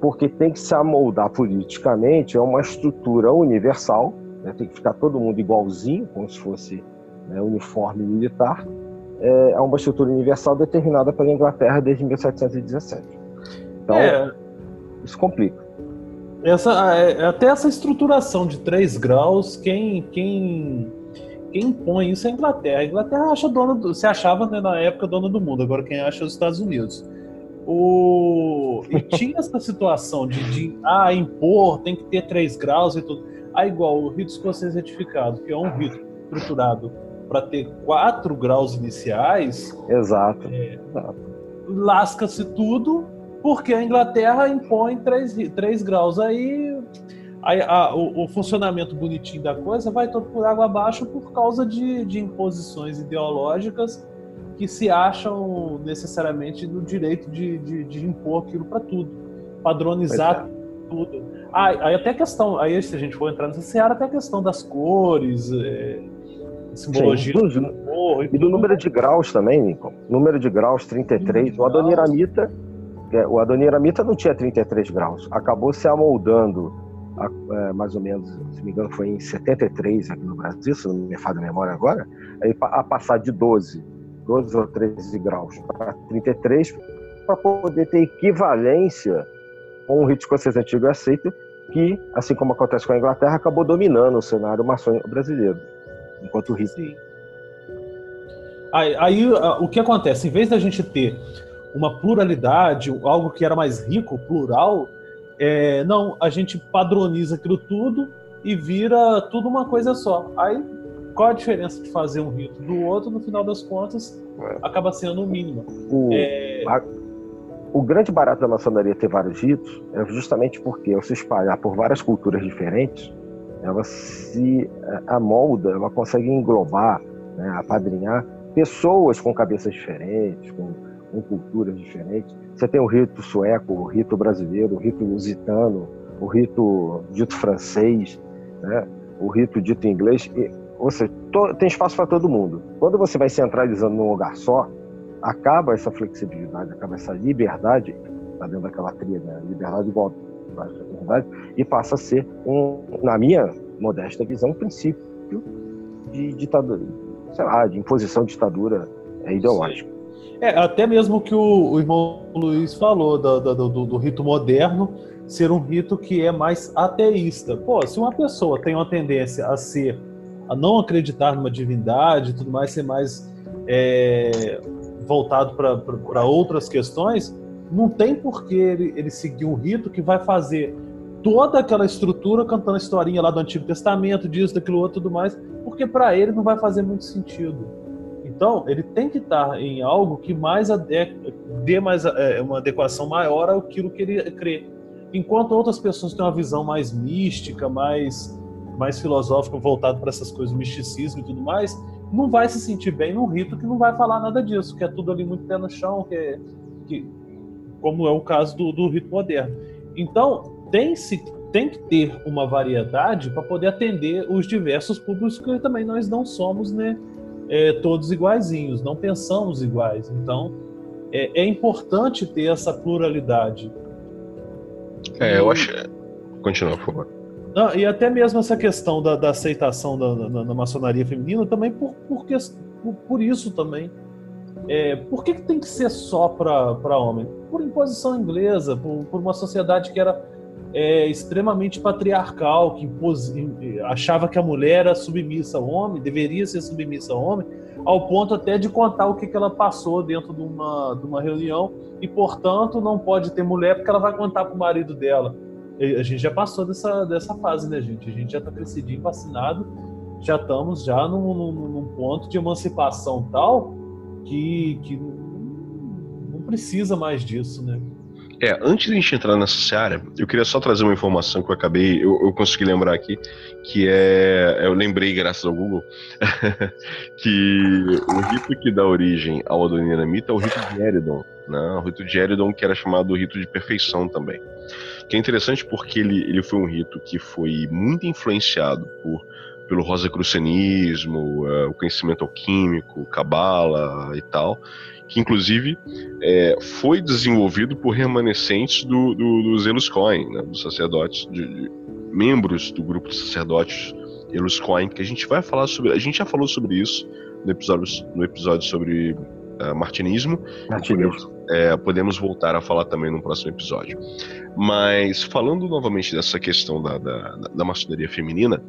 porque tem que se amoldar politicamente a uma estrutura universal, né? tem que ficar todo mundo igualzinho, como se fosse né, uniforme militar, é, é uma estrutura universal determinada pela Inglaterra desde 1717. Então, é. isso complica. Essa, é, até essa estruturação de três graus, quem, quem quem impõe isso é a Inglaterra. A Inglaterra acha dona do, se achava né, na época dona do mundo, agora quem acha é os Estados Unidos. O... E tinha essa situação de, de ah, impor, tem que ter três graus e tudo. Ah, igual o rito escocês retificado, que é um rito estruturado para ter quatro graus iniciais. Exato. É, Lasca-se tudo, porque a Inglaterra impõe três, três graus. Aí Aí, a, o, o, funcionamento bonitinho da coisa vai todo por água abaixo por causa de, de imposições ideológicas que se acham necessariamente no direito de, de, de impor aquilo para tudo, padronizar é. tudo. Ah, aí até a questão, aí se a gente for entrar nessa seara, até a questão das cores, é, simbologia Sim, do, humor, e, e do número de graus também, Nico. Número de graus 33. O Adoniramita, é, o Adoniramita não tinha 33 graus, acabou se amoldando é, mais ou menos, se me engano, foi em 73 aqui no Brasil, se não me falha a memória agora, a passar de 12, 12 ou 13 graus para 33, para poder ter equivalência com o rito escocês antigo aceito, que, assim como acontece com a Inglaterra, acabou dominando o cenário maçônico brasileiro, enquanto o rito. Sim. Aí, aí o que acontece? Em vez da gente ter uma pluralidade, algo que era mais rico, plural, é, não, a gente padroniza aquilo tudo e vira tudo uma coisa só. Aí, qual a diferença de fazer um rito do outro, no final das contas, é. acaba sendo o mínimo. O, é... a, o grande barato da maçonaria ter vários ritos é justamente porque, ao se espalhar por várias culturas diferentes, ela se é, amolda, ela consegue englobar, né, apadrinhar pessoas com cabeças diferentes, com, com culturas diferentes você tem o rito sueco, o rito brasileiro, o rito lusitano, o rito dito francês, né? o rito dito inglês. E, ou seja, to, tem espaço para todo mundo. Quando você vai centralizando num lugar só, acaba essa flexibilidade, acaba essa liberdade, está dentro daquela trilha, né? liberdade, fraternidade, e passa a ser, um, na minha modesta visão, um princípio de ditadura, sei lá, de imposição de ditadura ideológica. É, até mesmo que o, o irmão Luiz falou do, do, do, do, rito moderno ser um rito que é mais ateísta. Pô, se uma pessoa tem uma tendência a ser, a não acreditar numa divindade e tudo mais, ser mais é, voltado para outras questões, não tem por que ele, ele seguir um rito que vai fazer toda aquela estrutura cantando a historinha lá do Antigo Testamento, disso, daquilo outro tudo mais, porque para ele não vai fazer muito sentido. Então, ele tem que estar em algo que mais dê mais é, uma adequação maior àquilo que ele crê. Enquanto outras pessoas têm uma visão mais mística, mais, mais filosófica, voltada para essas coisas, misticismo e tudo mais, não vai se sentir bem num rito que não vai falar nada disso, que é tudo ali muito pé no chão, que, é, que como é o caso do, do rito moderno. Então, tem, -se, tem que ter uma variedade para poder atender os diversos públicos, que também nós não somos né, é, todos iguaizinhos, não pensamos iguais. Então, é, é importante ter essa pluralidade. É, eu acho. Continua, por favor. E até mesmo essa questão da, da aceitação da, da, da, maçonaria feminina também por, por, por, por isso também. É, por que, que tem que ser só para homem? Por imposição inglesa, por, por uma sociedade que era é, extremamente patriarcal, que achava que a mulher era submissa ao homem, deveria ser submissa ao homem, ao ponto até de contar o que, que ela passou dentro de uma, de uma reunião e, portanto, não pode ter mulher porque ela vai contar para o marido dela. A gente já passou dessa, dessa fase, né, gente? A gente já está crescidinho, vacinado, já estamos já num, num, num, ponto de emancipação tal que, que não precisa mais disso, né? É, antes de a gente entrar nessa seara, eu queria só trazer uma informação que eu acabei, eu, eu consegui lembrar aqui, que é, eu lembrei graças ao Google, que o rito que dá origem ao Adoniramita é o rito de Eridon, né? O rito de Eridon que era chamado rito de perfeição também. Que é interessante porque ele, ele foi um rito que foi muito influenciado por pelo rosacrucianismo, uh, o conhecimento alquímico, cabala e tal, que inclusive é, foi desenvolvido por remanescentes do, do, dos Eluscoin, né, dos sacerdotes, de, de, membros do grupo de sacerdotes Eluscoin, que a gente vai falar sobre, a gente já falou sobre isso no episódio, no episódio sobre uh, martinismo. Martinismo. Podemos, é, podemos, voltar a falar também no próximo episódio. Mas falando novamente dessa questão da, da, da maçonaria feminina,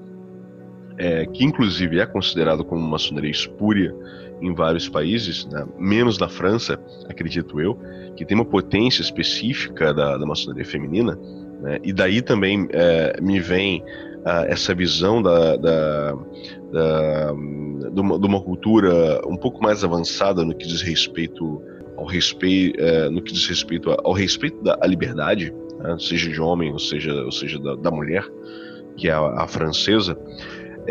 é, que inclusive é considerado como maçonaria espúria em vários países, né? menos na França, acredito eu, que tem uma potência específica da, da maçonaria feminina, né? e daí também é, me vem uh, essa visão da, da, da de, uma, de, uma, cultura um pouco mais avançada no que diz respeito ao respeito, uh, no que diz respeito ao respeito da liberdade, né? seja de homem ou seja, ou seja da, da mulher, que é a, a francesa,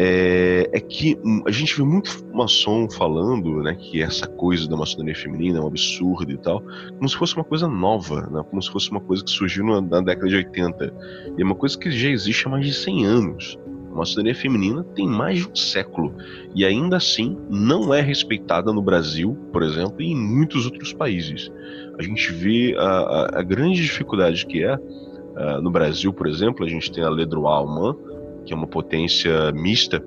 é, é, que a gente vê muito maçom falando né, que essa coisa da maçonaria feminina é um absurdo e tal, como se fosse uma coisa nova, né, como se fosse uma coisa que surgiu na, na, década de 80. E é uma coisa que já existe há mais de 100 anos. A maçonaria feminina tem mais de um século e ainda assim não é respeitada no Brasil, por exemplo, e em muitos outros países. A gente vê a, a, a grande dificuldade que é. Uh, no Brasil, por exemplo, a gente tem a Ledroit Alman, que é uma potência mista,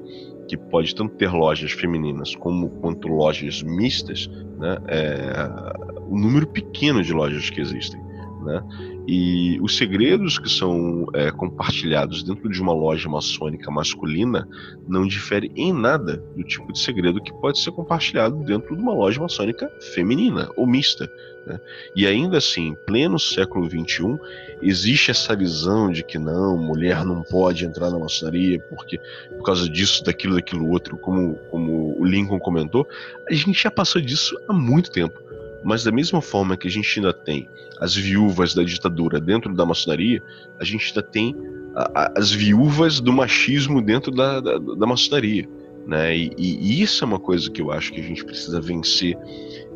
que pode tanto ter lojas femininas como quanto lojas mistas, né? É, um número pequeno de lojas que existem, né? E os segredos que são é, compartilhados dentro de uma loja maçônica masculina não diferem em nada do tipo de segredo que pode ser compartilhado dentro de uma loja maçônica feminina ou mista. Né? E ainda assim, em pleno século XXI, existe essa visão de que não, mulher não pode entrar na maçonaria porque por causa disso, daquilo, daquilo outro, como, como o Lincoln comentou, a gente já passou disso há muito tempo. Mas da mesma forma que a gente ainda tem as viúvas da ditadura dentro da maçonaria, a gente ainda tem a, a, as viúvas do machismo dentro da, da, da maçonaria. Né? E, e, isso é uma coisa que eu acho que a gente precisa vencer.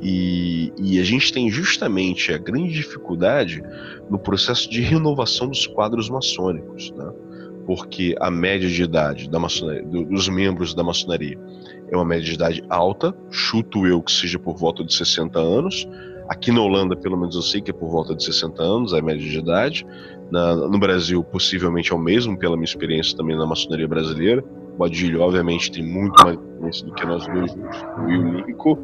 E, e, a gente tem justamente a grande dificuldade no processo de renovação dos quadros maçônicos, né? porque a média de idade da maçonaria, dos membros da maçonaria é uma média de idade alta, chuto eu que seja por volta de 60 anos. Aqui na Holanda, pelo menos eu sei que é por volta de 60 anos, a média de idade. Na, no Brasil, possivelmente é o mesmo, pela minha experiência também na maçonaria brasileira. O Badilho, obviamente, tem muito mais experiência do que nós dois, e o Lincoln,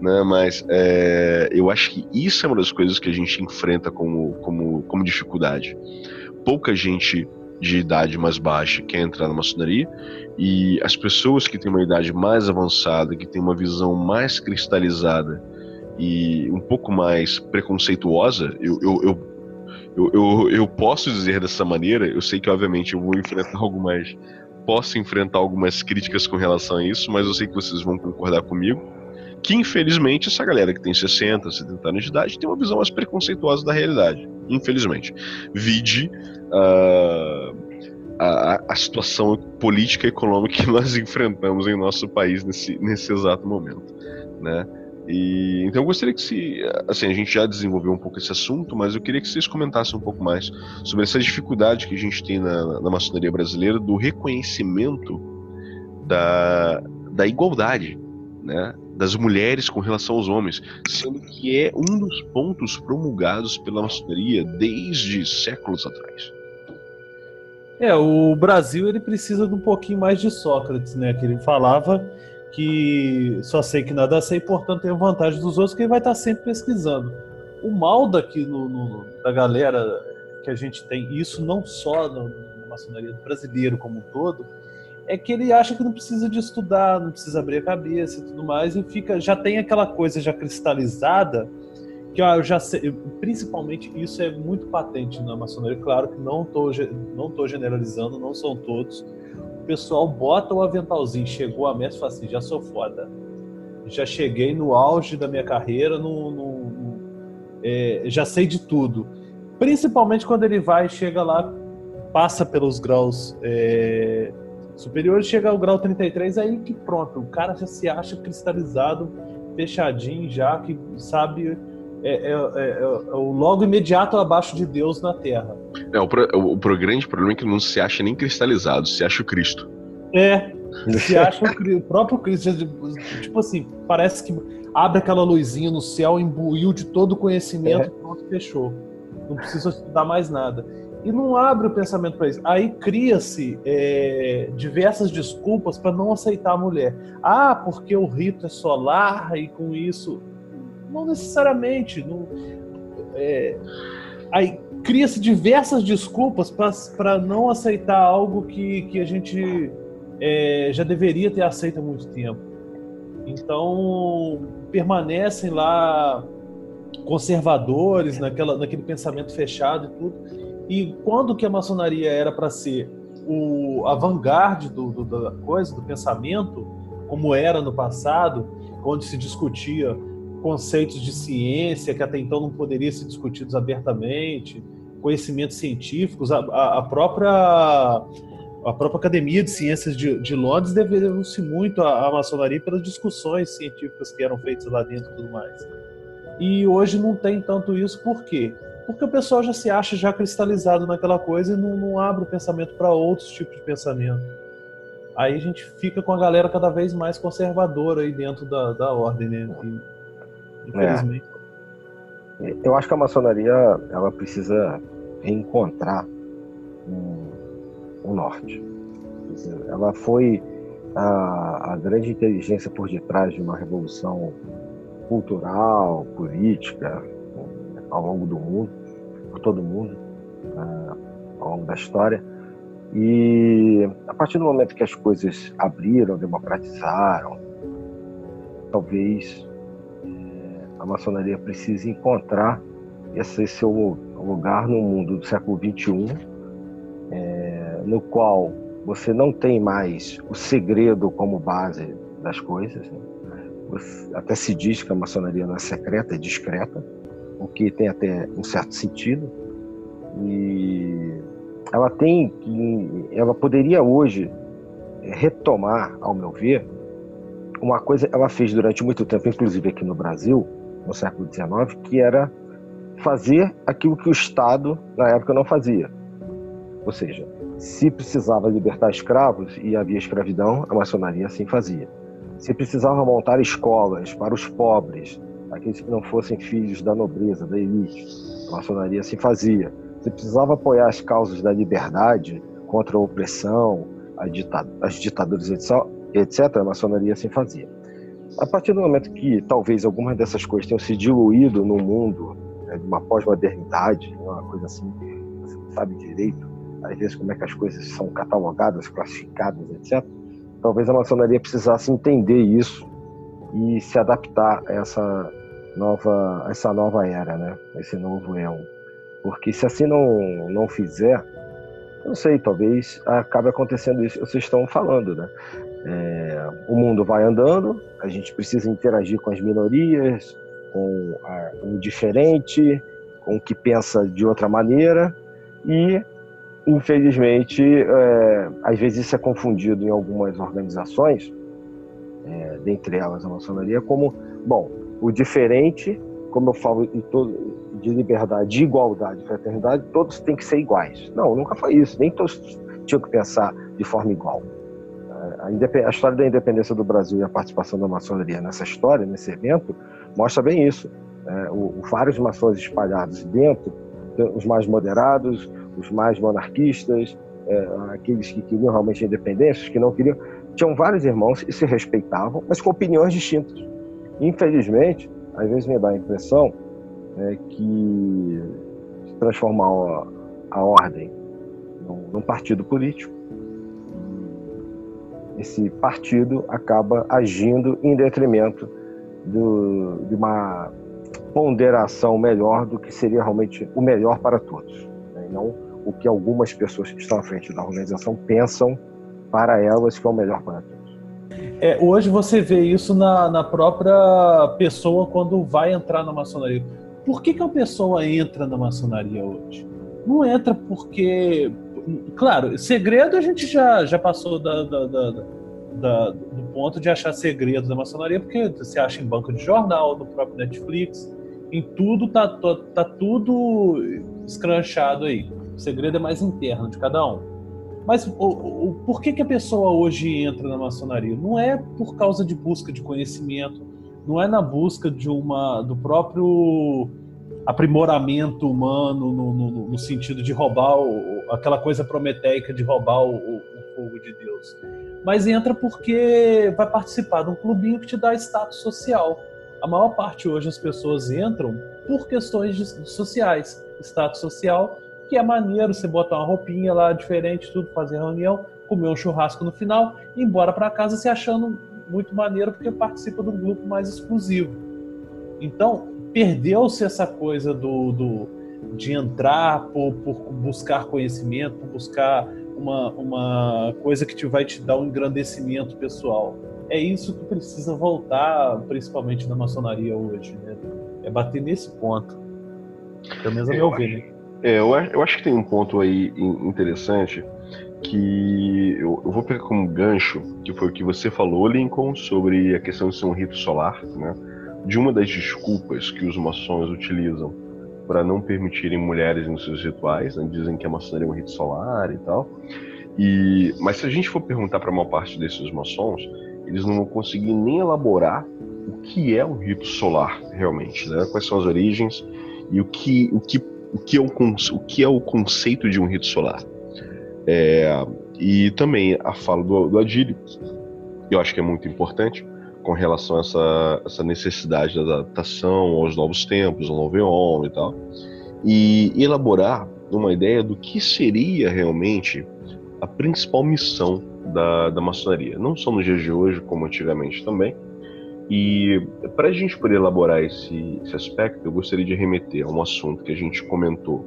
né? Mas é, eu acho que isso é uma das coisas que a gente enfrenta como, como, como dificuldade. Pouca gente de idade mais baixa quer entrar na maçonaria e as pessoas que têm uma idade mais avançada, que têm uma visão mais cristalizada e um pouco mais preconceituosa, eu, eu, eu eu, eu, eu, posso dizer dessa maneira, eu sei que obviamente eu vou enfrentar algo mais. Posso enfrentar algumas críticas com relação a isso, mas eu sei que vocês vão concordar comigo que infelizmente essa galera que tem 60, 70 anos de idade tem uma visão mais preconceituosa da realidade. Infelizmente. Vide uh, a, a situação política e econômica que nós enfrentamos em nosso país nesse, nesse exato momento. Né? E, então eu gostaria que se, assim, a gente já desenvolveu um pouco esse assunto, mas eu queria que vocês comentassem um pouco mais sobre essa dificuldade que a gente tem na, na maçonaria brasileira do reconhecimento da, da igualdade, né? das mulheres com relação aos homens, sendo que é um dos pontos promulgados pela maçonaria desde séculos atrás. É, o Brasil ele precisa de um pouquinho mais de Sócrates, né? Que ele falava que só sei que nada sei, portanto tenho vantagem dos outros, que ele vai estar sempre pesquisando. O mal daqui no, no, da galera que a gente tem, isso não só na maçonaria brasileiro como um todo, é que ele acha que não precisa de estudar, não precisa abrir a cabeça e tudo mais, e fica, já tem aquela coisa já cristalizada, que eu já sei, principalmente isso é muito patente na maçonaria, claro que não estou não tô generalizando, não são todos. O pessoal bota o aventalzinho, chegou a e fala assim, já sou foda. Já cheguei no auge da minha carreira, no, no, no é, já sei de tudo. Principalmente quando ele vai, chega lá, passa pelos graus é, Superior chega ao grau 33, aí que pronto, o cara já se acha cristalizado, fechadinho já, que sabe é, é, é, é, o logo imediato abaixo de Deus na Terra. É, o, pro, o, o, grande problema é que não se acha nem cristalizado, se acha o Cristo. É, se acha o, o, próprio Cristo. Tipo assim, parece que abre aquela luzinha no céu, imbuiu de todo o conhecimento, é. pronto, fechou. Não precisa estudar mais nada e não abre o pensamento para isso. Aí cria-se é, diversas desculpas para não aceitar a mulher. Ah, porque o rito é solar e com isso. Não necessariamente. Não, é, aí cria-se diversas desculpas para não aceitar algo que, que a gente é, já deveria ter aceito há muito tempo. Então, permanecem lá conservadores naquela, naquele pensamento fechado e tudo e quando que a maçonaria era para ser o a vanguarda do, do, da coisa, do pensamento, como era no passado, onde se discutia conceitos de ciência que até então não poderiam ser discutidos abertamente, conhecimentos científicos, a, a, a própria a própria Academia de Ciências de, de Londres deveu-se muito à, à, maçonaria pelas discussões científicas que eram feitas lá dentro e tudo mais. E hoje não tem tanto isso, por quê? porque o pessoal já se acha já cristalizado naquela coisa e não, não abre o pensamento para outros tipos de pensamento. Aí a gente fica com a galera cada vez mais conservadora aí dentro da, da ordem, né? E, infelizmente. É. Eu acho que a maçonaria ela precisa reencontrar um, um norte. Ela foi a, a grande inteligência por detrás de uma revolução cultural, política, ao longo do mundo, por todo mundo, uh, ao longo da história. E a partir do momento que as coisas abriram, democratizaram, talvez a maçonaria precise encontrar esse seu lugar no mundo do século XXI, é, no qual você não tem mais o segredo como base das coisas. Né? até se diz que a maçonaria não é secreta, é discreta o que tem até um certo sentido. E ela tem que, ela poderia hoje retomar, ao meu ver, uma coisa ela fez durante muito tempo, inclusive aqui no Brasil, no século XIX, que era fazer aquilo que o Estado na época não fazia. Ou seja, se precisava libertar escravos e havia escravidão, a maçonaria assim fazia. Se precisava montar escolas para os pobres, aqueles que não fossem filhos da nobreza, da elite. A maçonaria assim fazia. Você precisava apoiar as causas da liberdade contra a opressão, a ditad as ditaduras, etc. A maçonaria assim fazia. A partir do momento que talvez algumas dessas coisas tenham se diluído no mundo né, de uma pós-modernidade, uma coisa assim, você não sabe direito, às vezes, como é que as coisas são catalogadas, classificadas, etc. Talvez a maçonaria precisasse entender isso e se adaptar a essa nova, essa nova era, né? Esse novo éon. Porque se assim não, não fizer, não sei, talvez acabe acontecendo isso que vocês estão falando, né? É, o mundo vai andando, a gente precisa interagir com as minorias, com a, o diferente, com o que pensa de outra maneira, e infelizmente, é, às vezes isso é confundido em algumas organizações, é, dentre elas a maçonaria, como, bom, o diferente, como eu falo de, todo, de liberdade, de igualdade, de fraternidade, todos têm que ser iguais. Não, nunca foi isso, nem todos tinham que pensar de forma igual. A, a história da independência do Brasil e a participação da maçonaria nessa história, nesse evento, mostra bem isso. É, o, o, vários maçons espalhados dentro, os mais moderados, os mais monarquistas, é, aqueles que queriam realmente a independência, os que não queriam, tinham vários irmãos e se respeitavam, mas com opiniões distintas. Infelizmente, às vezes me dá a impressão é, que transformar a, a ordem num, num partido político, esse partido acaba agindo em detrimento do, de uma ponderação melhor do que seria realmente o melhor para todos, né? não o que algumas pessoas que estão à frente da organização pensam para elas que é o melhor para todos. É, hoje você vê isso na, na própria pessoa quando vai entrar na maçonaria. Por que, que a pessoa entra na maçonaria hoje? Não entra porque. Claro, segredo a gente já, já passou da, da, da, da do ponto de achar segredos da maçonaria, porque você acha em banco de jornal, no próprio Netflix, em tudo tá, tá, tá tudo escranchado aí. O segredo é mais interno de cada um. Mas o, o, por que, que a pessoa hoje entra na maçonaria? Não é por causa de busca de conhecimento, não é na busca de uma do próprio aprimoramento humano no, no, no sentido de roubar o, aquela coisa prometeica de roubar o, o, fogo de Deus. Mas entra porque vai participar de um clubinho que te dá status social. A maior parte hoje as pessoas entram por questões sociais, status social que é maneiro você botar uma roupinha lá diferente, tudo, fazer reunião, comer um churrasco no final e ir embora para casa se achando muito maneiro porque participa de um grupo mais exclusivo. Então, perdeu-se essa coisa do, do de entrar por, por, buscar conhecimento, por buscar uma, uma coisa que te vai te dar um engrandecimento pessoal. É isso que precisa voltar, principalmente na maçonaria hoje, né? É bater nesse ponto. Pelo menos a meu ver? É, eu, eu acho que tem um ponto aí interessante que eu, eu, vou pegar como gancho, que foi o que você falou, Lincoln, sobre a questão de ser um rito solar, né? De uma das desculpas que os maçons utilizam para não permitirem mulheres nos seus rituais, né? dizem que a maçonaria é um rito solar e tal. E, mas se a gente for perguntar para uma parte desses maçons, eles não vão conseguir nem elaborar o que é um rito solar realmente, né? Quais são as origens e o que, o que o que é o, o, que é o conceito de um rito solar. É, e também a fala do, do Adílio, eu acho que é muito importante com relação a essa, essa necessidade da adaptação aos novos tempos, ao novo homem e tal, e elaborar uma ideia do que seria realmente a principal missão da, da maçonaria, não só nos dias de hoje, como antigamente também, e para a gente poder elaborar esse, esse, aspecto, eu gostaria de remeter a um assunto que a gente comentou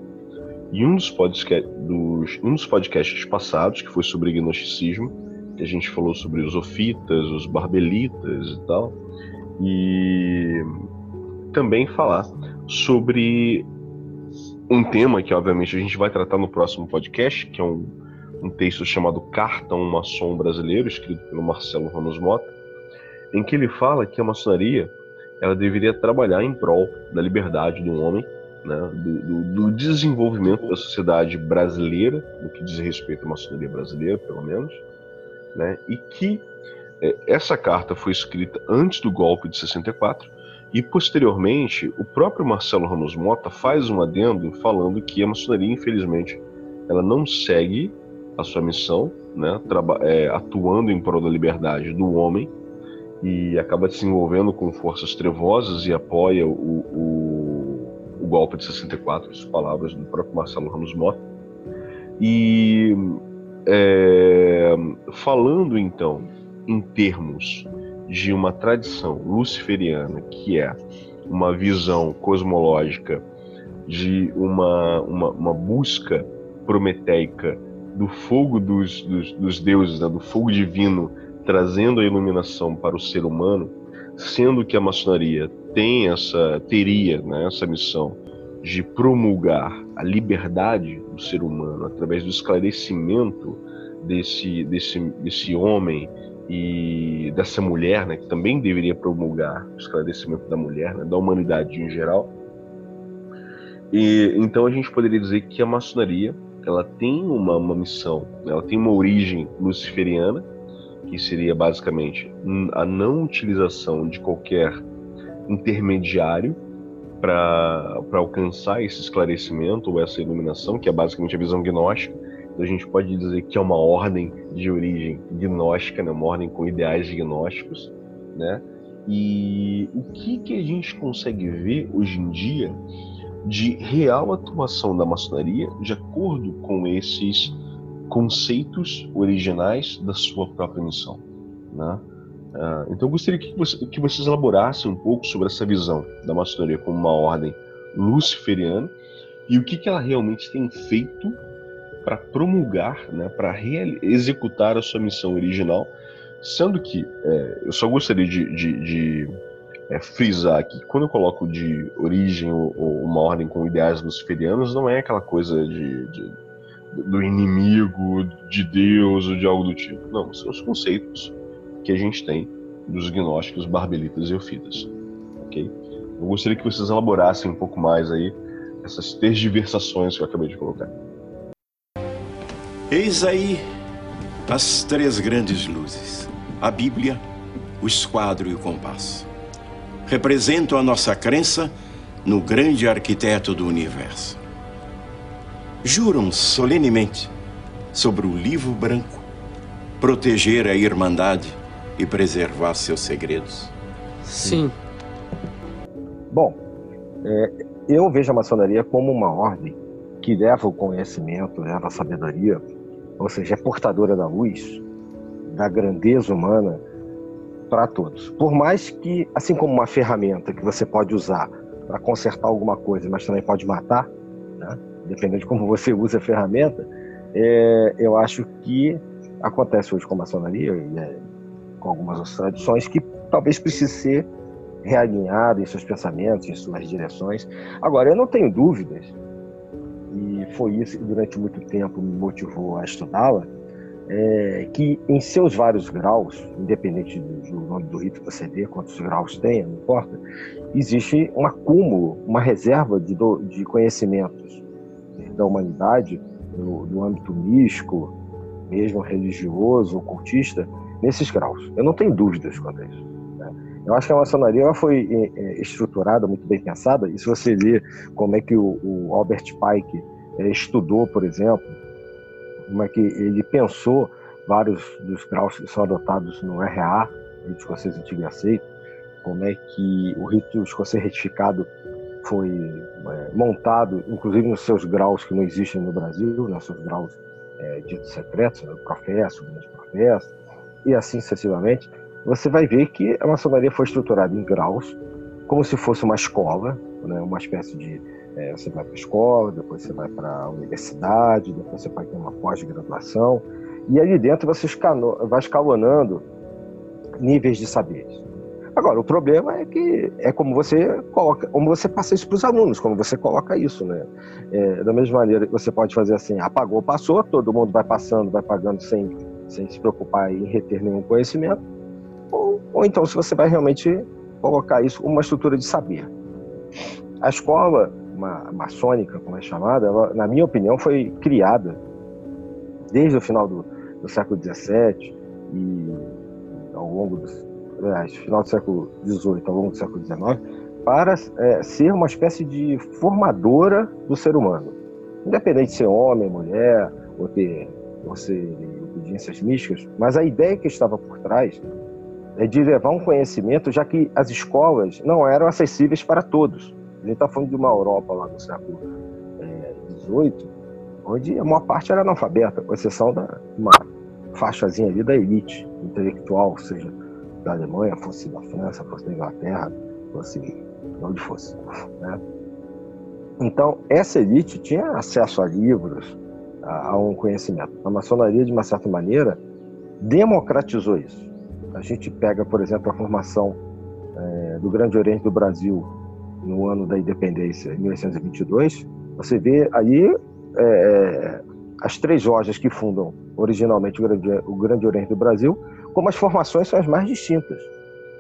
em um dos, podca dos, um dos podcasts passados, que foi sobre gnosticismo, a gente falou sobre os ofitas, os barbelitas e tal, e também falar sobre um tema que, obviamente, a gente vai tratar no próximo podcast, que é um, um texto chamado Carta a um Maçom Brasileiro, escrito pelo Marcelo Ramos Mota, em que ele fala que a maçonaria ela deveria trabalhar em prol da liberdade do homem, né, do, do, do, desenvolvimento da sociedade brasileira, no que diz respeito à maçonaria brasileira, pelo menos, né, e que é, essa carta foi escrita antes do golpe de 64 e posteriormente o próprio Marcelo Ramos Mota faz um adendo falando que a maçonaria, infelizmente, ela não segue a sua missão, né, é, atuando em prol da liberdade do homem, e acaba se envolvendo com forças trevosas e apoia o, o, o golpe de 64, as palavras do próprio Marcelo Ramos Mota. E é, falando então em termos de uma tradição luciferiana, que é uma visão cosmológica de uma, uma, uma busca prometeica do fogo dos, dos, dos deuses, né, do fogo divino, trazendo a iluminação para o ser humano, sendo que a maçonaria tem essa teria né, essa missão de promulgar a liberdade do ser humano através do esclarecimento desse, desse, desse homem e dessa mulher, né, que também deveria promulgar o esclarecimento da mulher, né, da humanidade em geral. E então a gente poderia dizer que a maçonaria ela tem uma, uma missão, né, ela tem uma origem luciferiana, que seria basicamente a não utilização de qualquer intermediário para alcançar esse esclarecimento ou essa iluminação, que é basicamente a visão gnóstica. Então a gente pode dizer que é uma ordem de origem gnóstica, né? uma ordem com ideais gnósticos, né? E o que que a gente consegue ver hoje em dia de real atuação da maçonaria de acordo com esses conceitos originais da sua própria missão, né? Uh, então eu gostaria que, você, que vocês elaborassem um pouco sobre essa visão da maçonaria como uma ordem luciferiana e o que, que ela realmente tem feito para promulgar, né, para executar a sua missão original, sendo que é, eu só gostaria de, de, de é, frisar que quando eu coloco de origem ou, ou, uma ordem com ideais luciferianos, não é aquela coisa de, de, do inimigo, de Deus ou de algo do tipo. Não, são os conceitos que a gente tem dos gnósticos, barbelitas e eufitas. Ok? Eu gostaria que vocês elaborassem um pouco mais aí essas tergiversações que eu acabei de colocar. Eis aí as três grandes luzes: a Bíblia, o esquadro e o compasso. Representam a nossa crença no grande arquiteto do universo. Juram solenemente sobre o livro branco proteger a irmandade e preservar seus segredos. Sim. Bom, é, eu vejo a maçonaria como uma ordem que leva o conhecimento, leva a sabedoria, ou seja, é portadora da luz, da grandeza humana para todos. Por mais que, assim como uma ferramenta que você pode usar para consertar alguma coisa, mas também pode matar, né? dependendo de como você usa a ferramenta, é, eu acho que acontece hoje com a maçonaria, e é, com algumas tradições, que talvez precise ser realinhado em seus pensamentos, em suas direções. Agora, eu não tenho dúvidas, e foi isso que durante muito tempo me motivou a estudá-la, é, que em seus vários graus, independente do, nome do rito que você vê, quantos graus tenha, não importa, existe um acúmulo, uma reserva de, do, de conhecimentos da humanidade, no, no âmbito místico, mesmo religioso, ocultista, nesses graus. Eu não tenho dúvidas quanto a isso. Né? Eu acho que a maçonaria foi é, é, estruturada, muito bem pensada, e se você ver como é que o, Albert Pike é, estudou, por exemplo, como é que ele pensou vários dos graus que são adotados no RA, rito escocês antigo e aceito, como é que o rito escocês retificado foi montado, inclusive nos seus graus que não existem no Brasil, nos né, seus graus é, ditos secretos, né, professo, grande professo, e assim sucessivamente, você vai ver que a maçonaria foi estruturada em graus, como se fosse uma escola, né? uma espécie de. É, você vai para a escola, depois você vai para a universidade, depois você vai ter uma pós-graduação, e ali dentro você vai escalonando níveis de saberes. Agora, o problema é que é como você coloca, como você passa isso para os alunos, como você coloca isso, né? É, da mesma maneira que você pode fazer assim, apagou, passou, todo mundo vai passando, vai pagando sem sem se preocupar em reter nenhum conhecimento, ou, ou então se você vai realmente colocar isso como uma estrutura de saber. A escola uma, maçônica, como é chamada, ela, na minha opinião, foi criada desde o final do, do século XVII e ao longo do final do século XVIII ao longo do século XIX, para é, ser uma espécie de formadora do ser humano. Independente de ser homem, mulher, ou ter, ou ser obediências místicas, mas a ideia que estava por trás é de levar um conhecimento, já que as escolas não eram acessíveis para todos. A gente está falando de uma Europa lá do século XVIII, é, onde a maior parte era analfabeta, com exceção da uma faixazinha ali da elite intelectual, seja da Alemanha, fosse da França, fosse da Inglaterra, fosse de onde fosse. Né? Então, essa elite tinha acesso a livros, a, um conhecimento. A maçonaria, de uma certa maneira, democratizou isso. A gente pega, por exemplo, a formação é, do Grande Oriente do Brasil no ano da independência, em 1822, você vê aí é, as três lojas que fundam originalmente o Grande, o Grande Oriente do Brasil, como as formações são as mais distintas,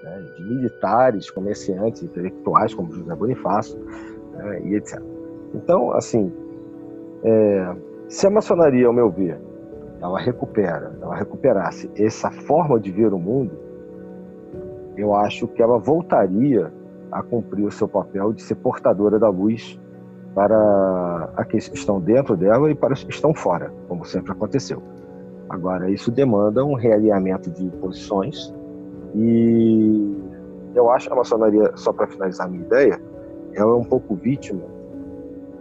né, de militares, comerciantes, intelectuais, como José Bonifácio, né, e etc. Então, assim, é, se a maçonaria, ao meu ver, ela recupera, ela recuperasse essa forma de ver o mundo, eu acho que ela voltaria a cumprir o seu papel de ser portadora da luz para aqueles que estão dentro dela e para os que estão fora, como sempre aconteceu. Agora, isso demanda um realinhamento de posições e eu acho que a maçonaria, só para finalizar a minha ideia, ela é um pouco vítima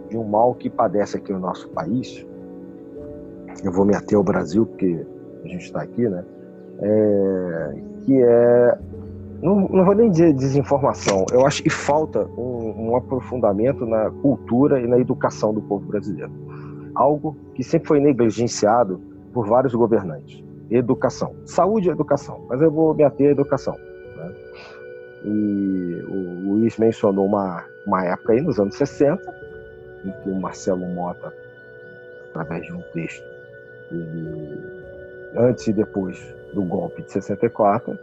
de um mal que padece aqui no nosso país, eu vou me ater ao Brasil, porque a gente está aqui, né? É, que é. Não, não vou nem dizer desinformação, eu acho que falta um, um aprofundamento na cultura e na educação do povo brasileiro. Algo que sempre foi negligenciado por vários governantes. Educação. Saúde e educação, mas eu vou me ater à educação. Né? E o Luiz mencionou uma, uma época aí, nos anos 60, em que o Marcelo Mota, através de um texto, antes e depois do golpe de 64,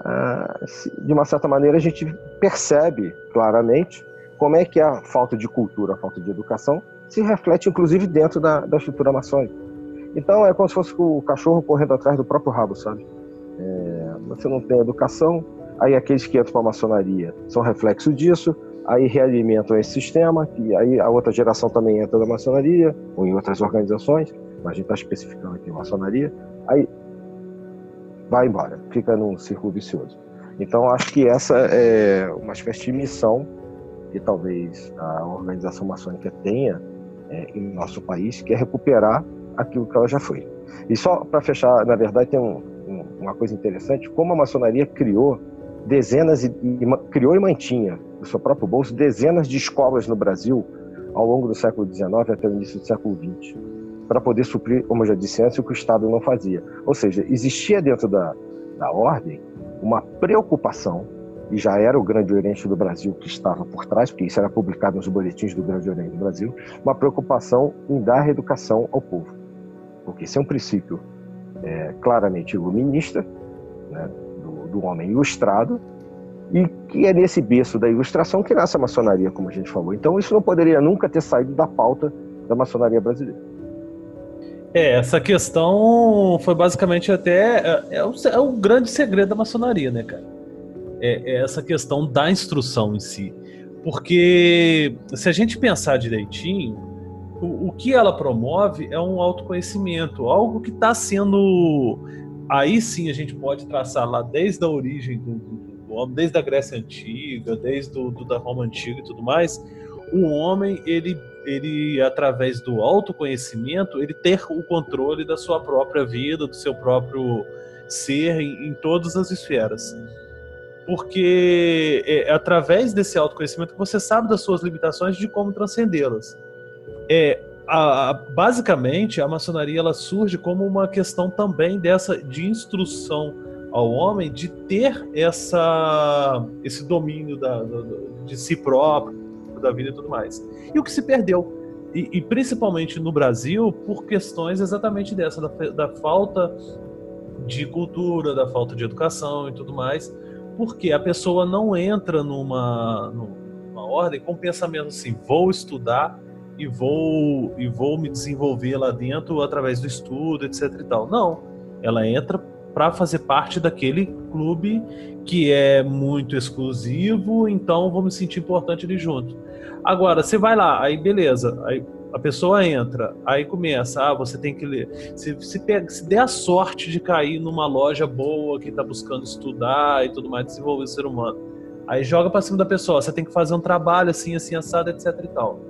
ah, de uma certa maneira a gente percebe claramente como é que a falta de cultura, a falta de educação se reflete inclusive dentro da, da estrutura maçônica. Então é como se fosse o cachorro correndo atrás do próprio rabo, sabe? É, você não tem educação, aí aqueles que entram para a maçonaria são reflexo disso, aí realimentam esse sistema, que aí a outra geração também entra na maçonaria ou em outras organizações, mas a gente está especificando aqui maçonaria, aí vai embora, fica num círculo vicioso. Então, acho que essa é uma espécie de missão que talvez a organização maçônica tenha é, em nosso país, que é recuperar aquilo que ela já foi. E só para fechar, na verdade, tem um, um, uma coisa interessante, como a maçonaria criou dezenas e, e, criou e mantinha do seu próprio bolso dezenas de escolas no Brasil ao longo do século XIX até o início do século XX para poder suprir, como eu já disse antes, o que o Estado não fazia. Ou seja, existia dentro da, da ordem uma preocupação, e já era o Grande Oriente do Brasil que estava por trás, porque isso era publicado nos boletins do Grande Oriente do Brasil, uma preocupação em dar educação ao povo. Porque esse é um princípio é, claramente iluminista, né, do, do homem ilustrado, e que é nesse berço da ilustração que nasce a maçonaria, como a gente falou. Então, isso não poderia nunca ter saído da pauta da maçonaria brasileira. É, essa questão foi basicamente até. É, é, o, é o grande segredo da maçonaria, né, cara? É, é, essa questão da instrução em si. Porque se a gente pensar direitinho, o, o que ela promove é um autoconhecimento, algo que está sendo. Aí sim a gente pode traçar lá desde a origem do, homem, desde a Grécia Antiga, desde do, do, da Roma Antiga e tudo mais. O homem, ele ele através do autoconhecimento, ele ter o controle da sua própria vida, do seu próprio ser em, em todas as esferas. Porque é, é através desse autoconhecimento que você sabe das suas limitações de como transcendê-las. É, a, a, basicamente, a maçonaria ela surge como uma questão também dessa de instrução ao homem de ter essa, esse domínio da, da, de si próprio, da vida e tudo mais. E o que se perdeu. E, e principalmente no Brasil, por questões exatamente dessa, da, da falta de cultura, da falta de educação e tudo mais, porque a pessoa não entra numa, numa ordem com pensamento assim, vou estudar e vou e vou me desenvolver lá dentro através do estudo, etc e tal. Não, ela entra para fazer parte daquele clube que é muito exclusivo, então vou me sentir importante ali junto. Agora, você vai lá, aí beleza, aí a pessoa entra, aí começa, ah, você tem que ler. Se, se, pega, se der a sorte de cair numa loja boa que está buscando estudar e tudo mais, desenvolver o ser humano, aí joga para cima da pessoa, você tem que fazer um trabalho assim, assim, assado, etc e tal.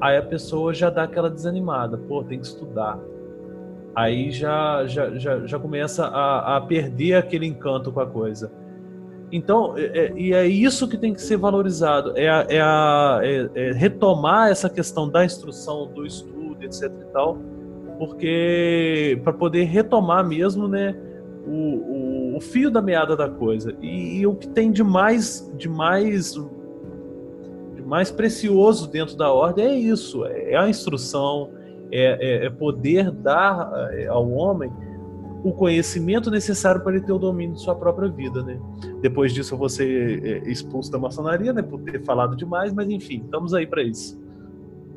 Aí a pessoa já dá aquela desanimada, pô, tem que estudar. Aí já, já, já, já começa a, a perder aquele encanto com a coisa. Então, é, é, e é isso que tem que ser valorizado, é, a, é, a, é, é retomar essa questão da instrução, do estudo, etc e tal, porque para poder retomar mesmo, né, o, o, o, fio da meada da coisa. E, e, o que tem de mais, de mais, de mais precioso dentro da ordem é isso, é a instrução, é, é poder dar ao homem o conhecimento necessário para ele ter o domínio de sua própria vida, né? Depois disso vou ser é, expulso da maçonaria, né? Por ter falado demais, mas enfim, estamos aí para isso.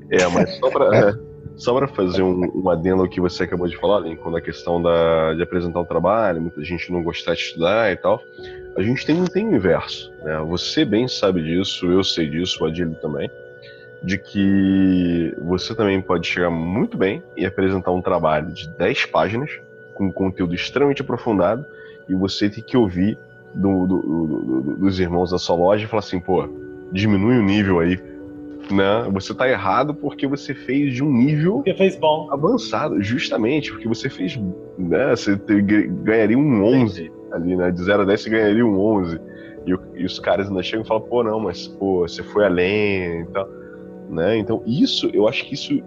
É, mas só para é, só para fazer um, um adendo ao que você acabou de falar, Lincoln, na questão da, de apresentar o um trabalho, muita gente não gostar de estudar e tal. A gente tem, tem o inverso, né? Você bem sabe disso, eu sei disso, o Adílio também de que você também pode chegar muito bem e apresentar um trabalho de 10 páginas com um conteúdo extremamente aprofundado e você tem que ouvir do, do, do, dos irmãos da sua loja e falar assim, pô, diminui o nível aí, né? Você tá errado porque você fez de um nível porque fez bom. avançado, justamente, porque você fez, né? Você ganharia um 11 ali, né? De 0 a 10 você ganharia um 11. E, e os caras ainda chegam e falam, pô, não, mas pô, você foi além e tal, né? Então, isso, eu acho que isso,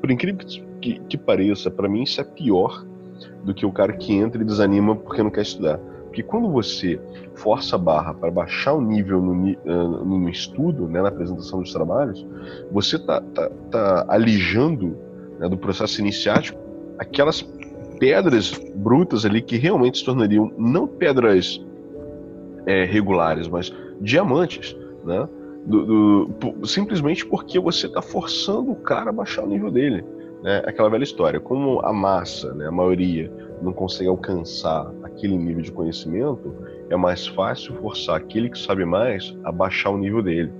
por incrível que, que, que pareça, para mim isso é pior do que o cara que entra e desanima porque não quer estudar. Porque quando você força a barra para baixar o nível no, uh, no estudo, né, na apresentação dos trabalhos, você está tá, tá alijando né, do processo iniciático aquelas pedras brutas ali que realmente se tornariam não pedras é, regulares, mas diamantes, né? Do, do, simplesmente porque você está forçando o cara a baixar o nível dele né, aquela velha história. Como a massa, né, a maioria, não consegue alcançar aquele nível de conhecimento, é mais fácil forçar aquele que sabe mais a baixar o nível dele.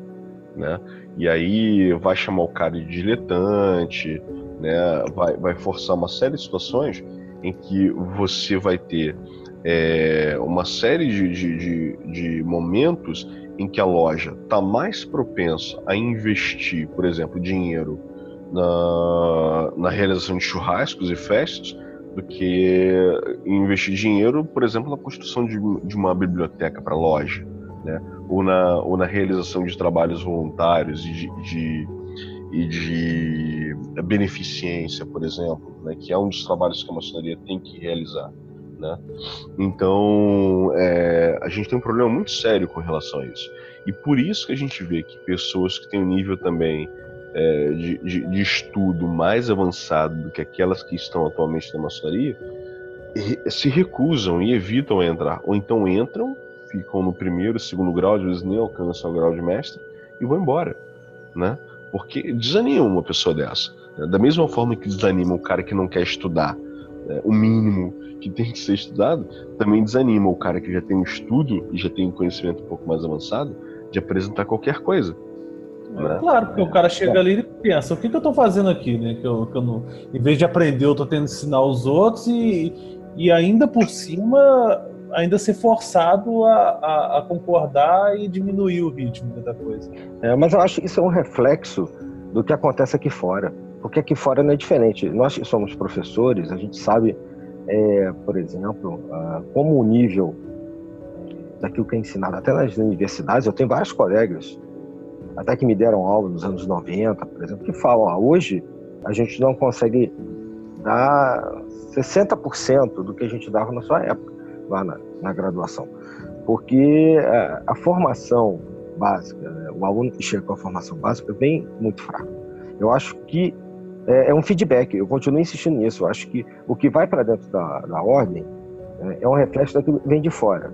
Né? E aí vai chamar o cara de diletante, né? vai, vai forçar uma série de situações em que você vai ter é, uma série de, de, de, de momentos em que a loja está mais propensa a investir, por exemplo, dinheiro na, na realização de churrascos e festas do que investir dinheiro, por exemplo, na construção de, de uma biblioteca para loja, né? ou, na, ou na realização de trabalhos voluntários e de, de, e de beneficência, por exemplo, né? que é um dos trabalhos que a maçonaria tem que realizar. Né? Então, é, a gente tem um problema muito sério com relação a isso. E por isso que a gente vê que pessoas que têm um nível também é, de, de, de, estudo mais avançado do que aquelas que estão atualmente na maçonaria se recusam e evitam entrar. Ou então entram, ficam no primeiro, segundo grau, às vezes nem alcançam o grau de mestre e vão embora. Né? Porque desanima uma pessoa dessa. Né? Da mesma forma que desanima o cara que não quer estudar né? o mínimo que tem que ser estudado, também desanima o cara que já tem um estudo e já tem um conhecimento um pouco mais avançado de apresentar qualquer coisa. Né? Claro, porque o cara chega ali e pensa, o que, que eu estou fazendo aqui, né? Que eu, que eu não, em vez de aprender, eu estou tendo que ensinar os outros e, e ainda por cima, ainda ser forçado a, a, a concordar e diminuir o ritmo da coisa. É, mas eu acho que isso é um reflexo do que acontece aqui fora. Porque aqui fora não é diferente. Nós que somos professores, a gente sabe, é, por exemplo, como o nível daquilo que é ensinado até nas universidades, eu tenho vários colegas até que me deram aula nos anos 90, por exemplo, que falam, ah, hoje a gente não consegue dar 60% do que a gente dava na sua época, lá na, na graduação. Porque a, é, a formação básica, né, o aluno que chega com a formação básica vem muito fraco. Eu acho que é, é, um feedback, eu continuo insistindo nisso. Eu acho que o que vai para dentro da, da ordem é, é um reflexo daquilo que vem de fora.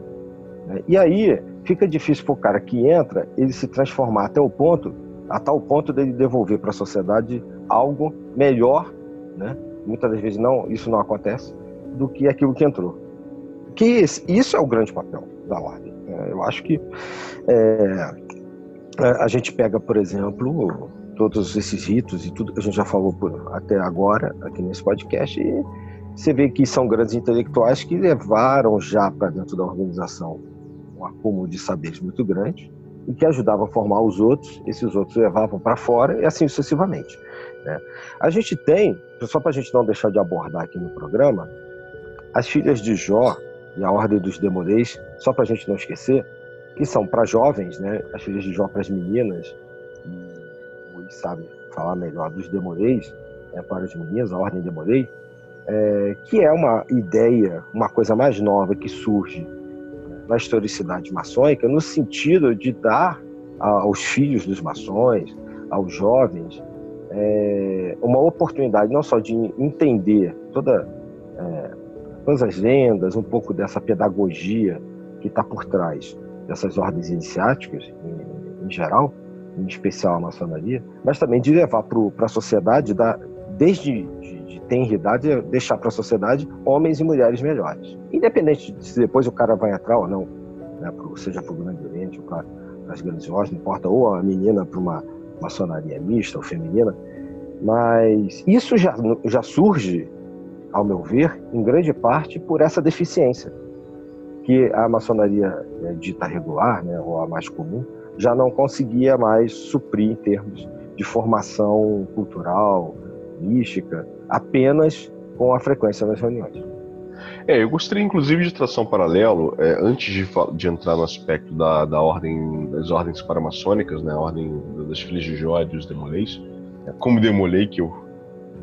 Né? E aí fica difícil para o cara que entra ele se transformar até o ponto, a tal ponto dele devolver para a sociedade algo melhor, né? Muitas das vezes não, isso não acontece, do que aquilo que entrou. Que isso é o grande papel da ordem. Né? Eu acho que é, a gente pega, por exemplo, todos esses ritos e tudo que a gente já falou por, até agora aqui nesse podcast. E você vê que são grandes intelectuais que levaram já para dentro da organização acúmulo de saberes muito grande e que ajudavam a formar os outros, esses outros levavam para fora e assim sucessivamente. Né? A gente tem, só para a gente não deixar de abordar aqui no programa, as filhas de Jó e a Ordem dos Demolês, só para a gente não esquecer, que são para jovens, né? as filhas de Jó para as meninas, e o sabe falar melhor dos Demolês, né? para as meninas, a Ordem Demolês, é, que é uma ideia, uma coisa mais nova que surge na historicidade maçônica, no sentido de dar aos filhos dos maçons, aos jovens, é, uma oportunidade não só de entender toda, é, todas as lendas, um pouco dessa pedagogia que está por trás dessas ordens iniciáticas, em, em, geral, em especial a maçonaria, mas também de levar para a sociedade, da, desde de, de tenridade, deixar para a sociedade homens e mulheres melhores. Independente de se depois o cara vai entrar ou não, né, pro, seja para o Grande Oriente ou para as grandes ordens, não importa, ou a menina para uma maçonaria mista ou feminina, mas isso já, já surge, ao meu ver, em grande parte por essa deficiência, que a maçonaria né, dita regular, né, ou a mais comum, já não conseguia mais suprir em termos de formação cultural, mística, apenas com a frequência das reuniões. É, eu gostaria inclusive de traçar um paralelo, é, antes de, de, entrar no aspecto da, da ordem, das ordens paramaçônicas, né, a ordem das filhas de Jó e dos demolês, é, como demolei que eu,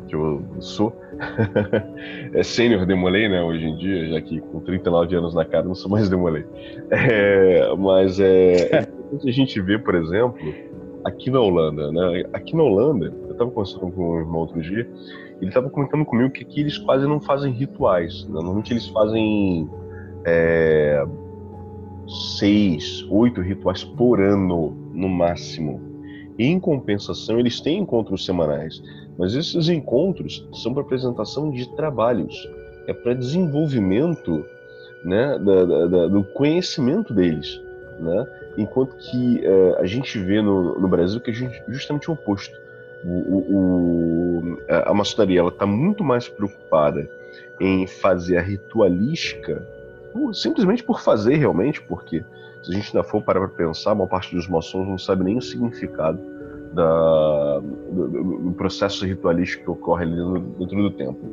que eu sou, é sênior demolei, né, hoje em dia, já que com 39 anos na cara não sou mais demolei. É, mas é, é a gente vê, por exemplo, aqui na Holanda, né, aqui na Holanda, estava conversando com um irmão outro dia, ele estava comentando comigo que aqui eles quase não fazem rituais. Né? Normalmente eles fazem é, seis, oito rituais por ano, no máximo. E, em compensação, eles têm encontros semanais. Mas esses encontros são para apresentação de trabalhos. É para desenvolvimento né, da, da, da, do conhecimento deles. Né? Enquanto que é, a gente vê no, no Brasil que a gente justamente o oposto o, o, a maçonaria está muito mais preocupada em fazer a ritualística, simplesmente por fazer realmente, porque se a gente ainda for parar para pensar, a maior parte dos maçons não sabe nem o significado da, do, do, processo ritualístico que ocorre ali dentro, dentro do templo.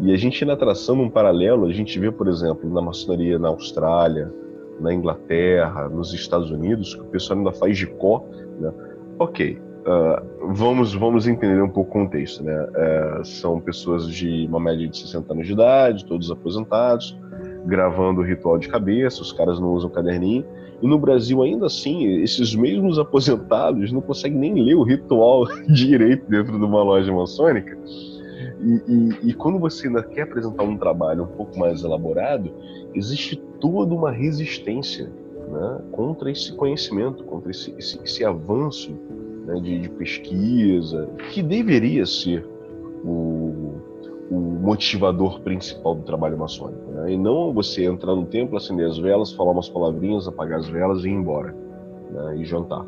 E a gente ainda traçando um paralelo, a gente vê, por exemplo, na maçonaria na Austrália, na Inglaterra, nos Estados Unidos, que o pessoal ainda faz de có, né? Ok, Uh, vamos, vamos entender um pouco o contexto. Né? Uh, são pessoas de uma média de 60 anos de idade, todos aposentados, gravando o ritual de cabeça, os caras não usam caderninho. E no Brasil, ainda assim, esses mesmos aposentados não conseguem nem ler o ritual direito dentro de uma loja maçônica. E, e, e, quando você ainda quer apresentar um trabalho um pouco mais elaborado, existe toda uma resistência né, contra esse conhecimento, contra esse, esse, esse avanço né, de, de, pesquisa, que deveria ser o, o, motivador principal do trabalho maçônico. Né? E não você entrar no templo, acender as velas, falar umas palavrinhas, apagar as velas e ir embora né, e jantar.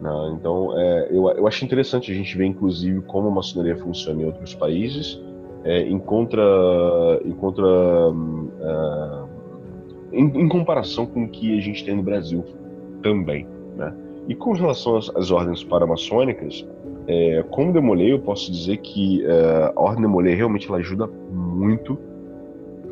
Né? Então, é, eu, eu acho interessante a gente ver, inclusive, como a maçonaria funciona em outros países, é, em, contra, em, contra, uh, em, em comparação com o que a gente tem no Brasil também. E com relação às, ordens paramaçônicas, é, como Demolei, eu posso dizer que é, a Ordem Demolei realmente ela ajuda muito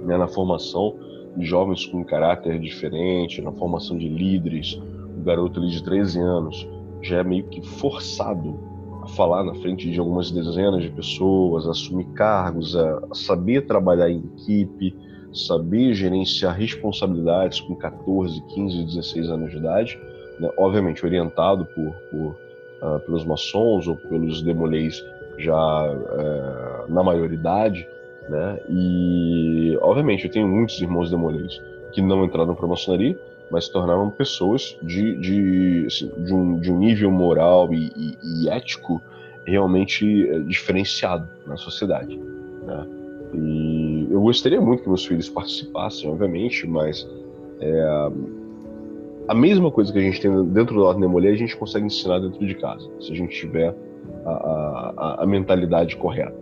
né, na formação de jovens com caráter diferente, na formação de líderes. O garoto ali de 13 anos já é meio que forçado a falar na frente de algumas dezenas de pessoas, a assumir cargos, a saber trabalhar em equipe, saber gerenciar responsabilidades com 14, 15, 16 anos de idade né, obviamente orientado por, por uh, pelos maçons ou pelos demolês já uh, na maioridade, né? E obviamente eu tenho muitos irmãos demolês que não entraram para a maçonaria, mas se tornaram pessoas de, de, assim, de, um, de um nível moral e, e, e ético realmente eh, diferenciado na sociedade. Né? E eu gostaria muito que meus filhos participassem, obviamente, mas é, a mesma coisa que a gente tem dentro da Ordem da Mulher, a gente consegue ensinar dentro de casa, se a gente tiver a, a, a mentalidade correta.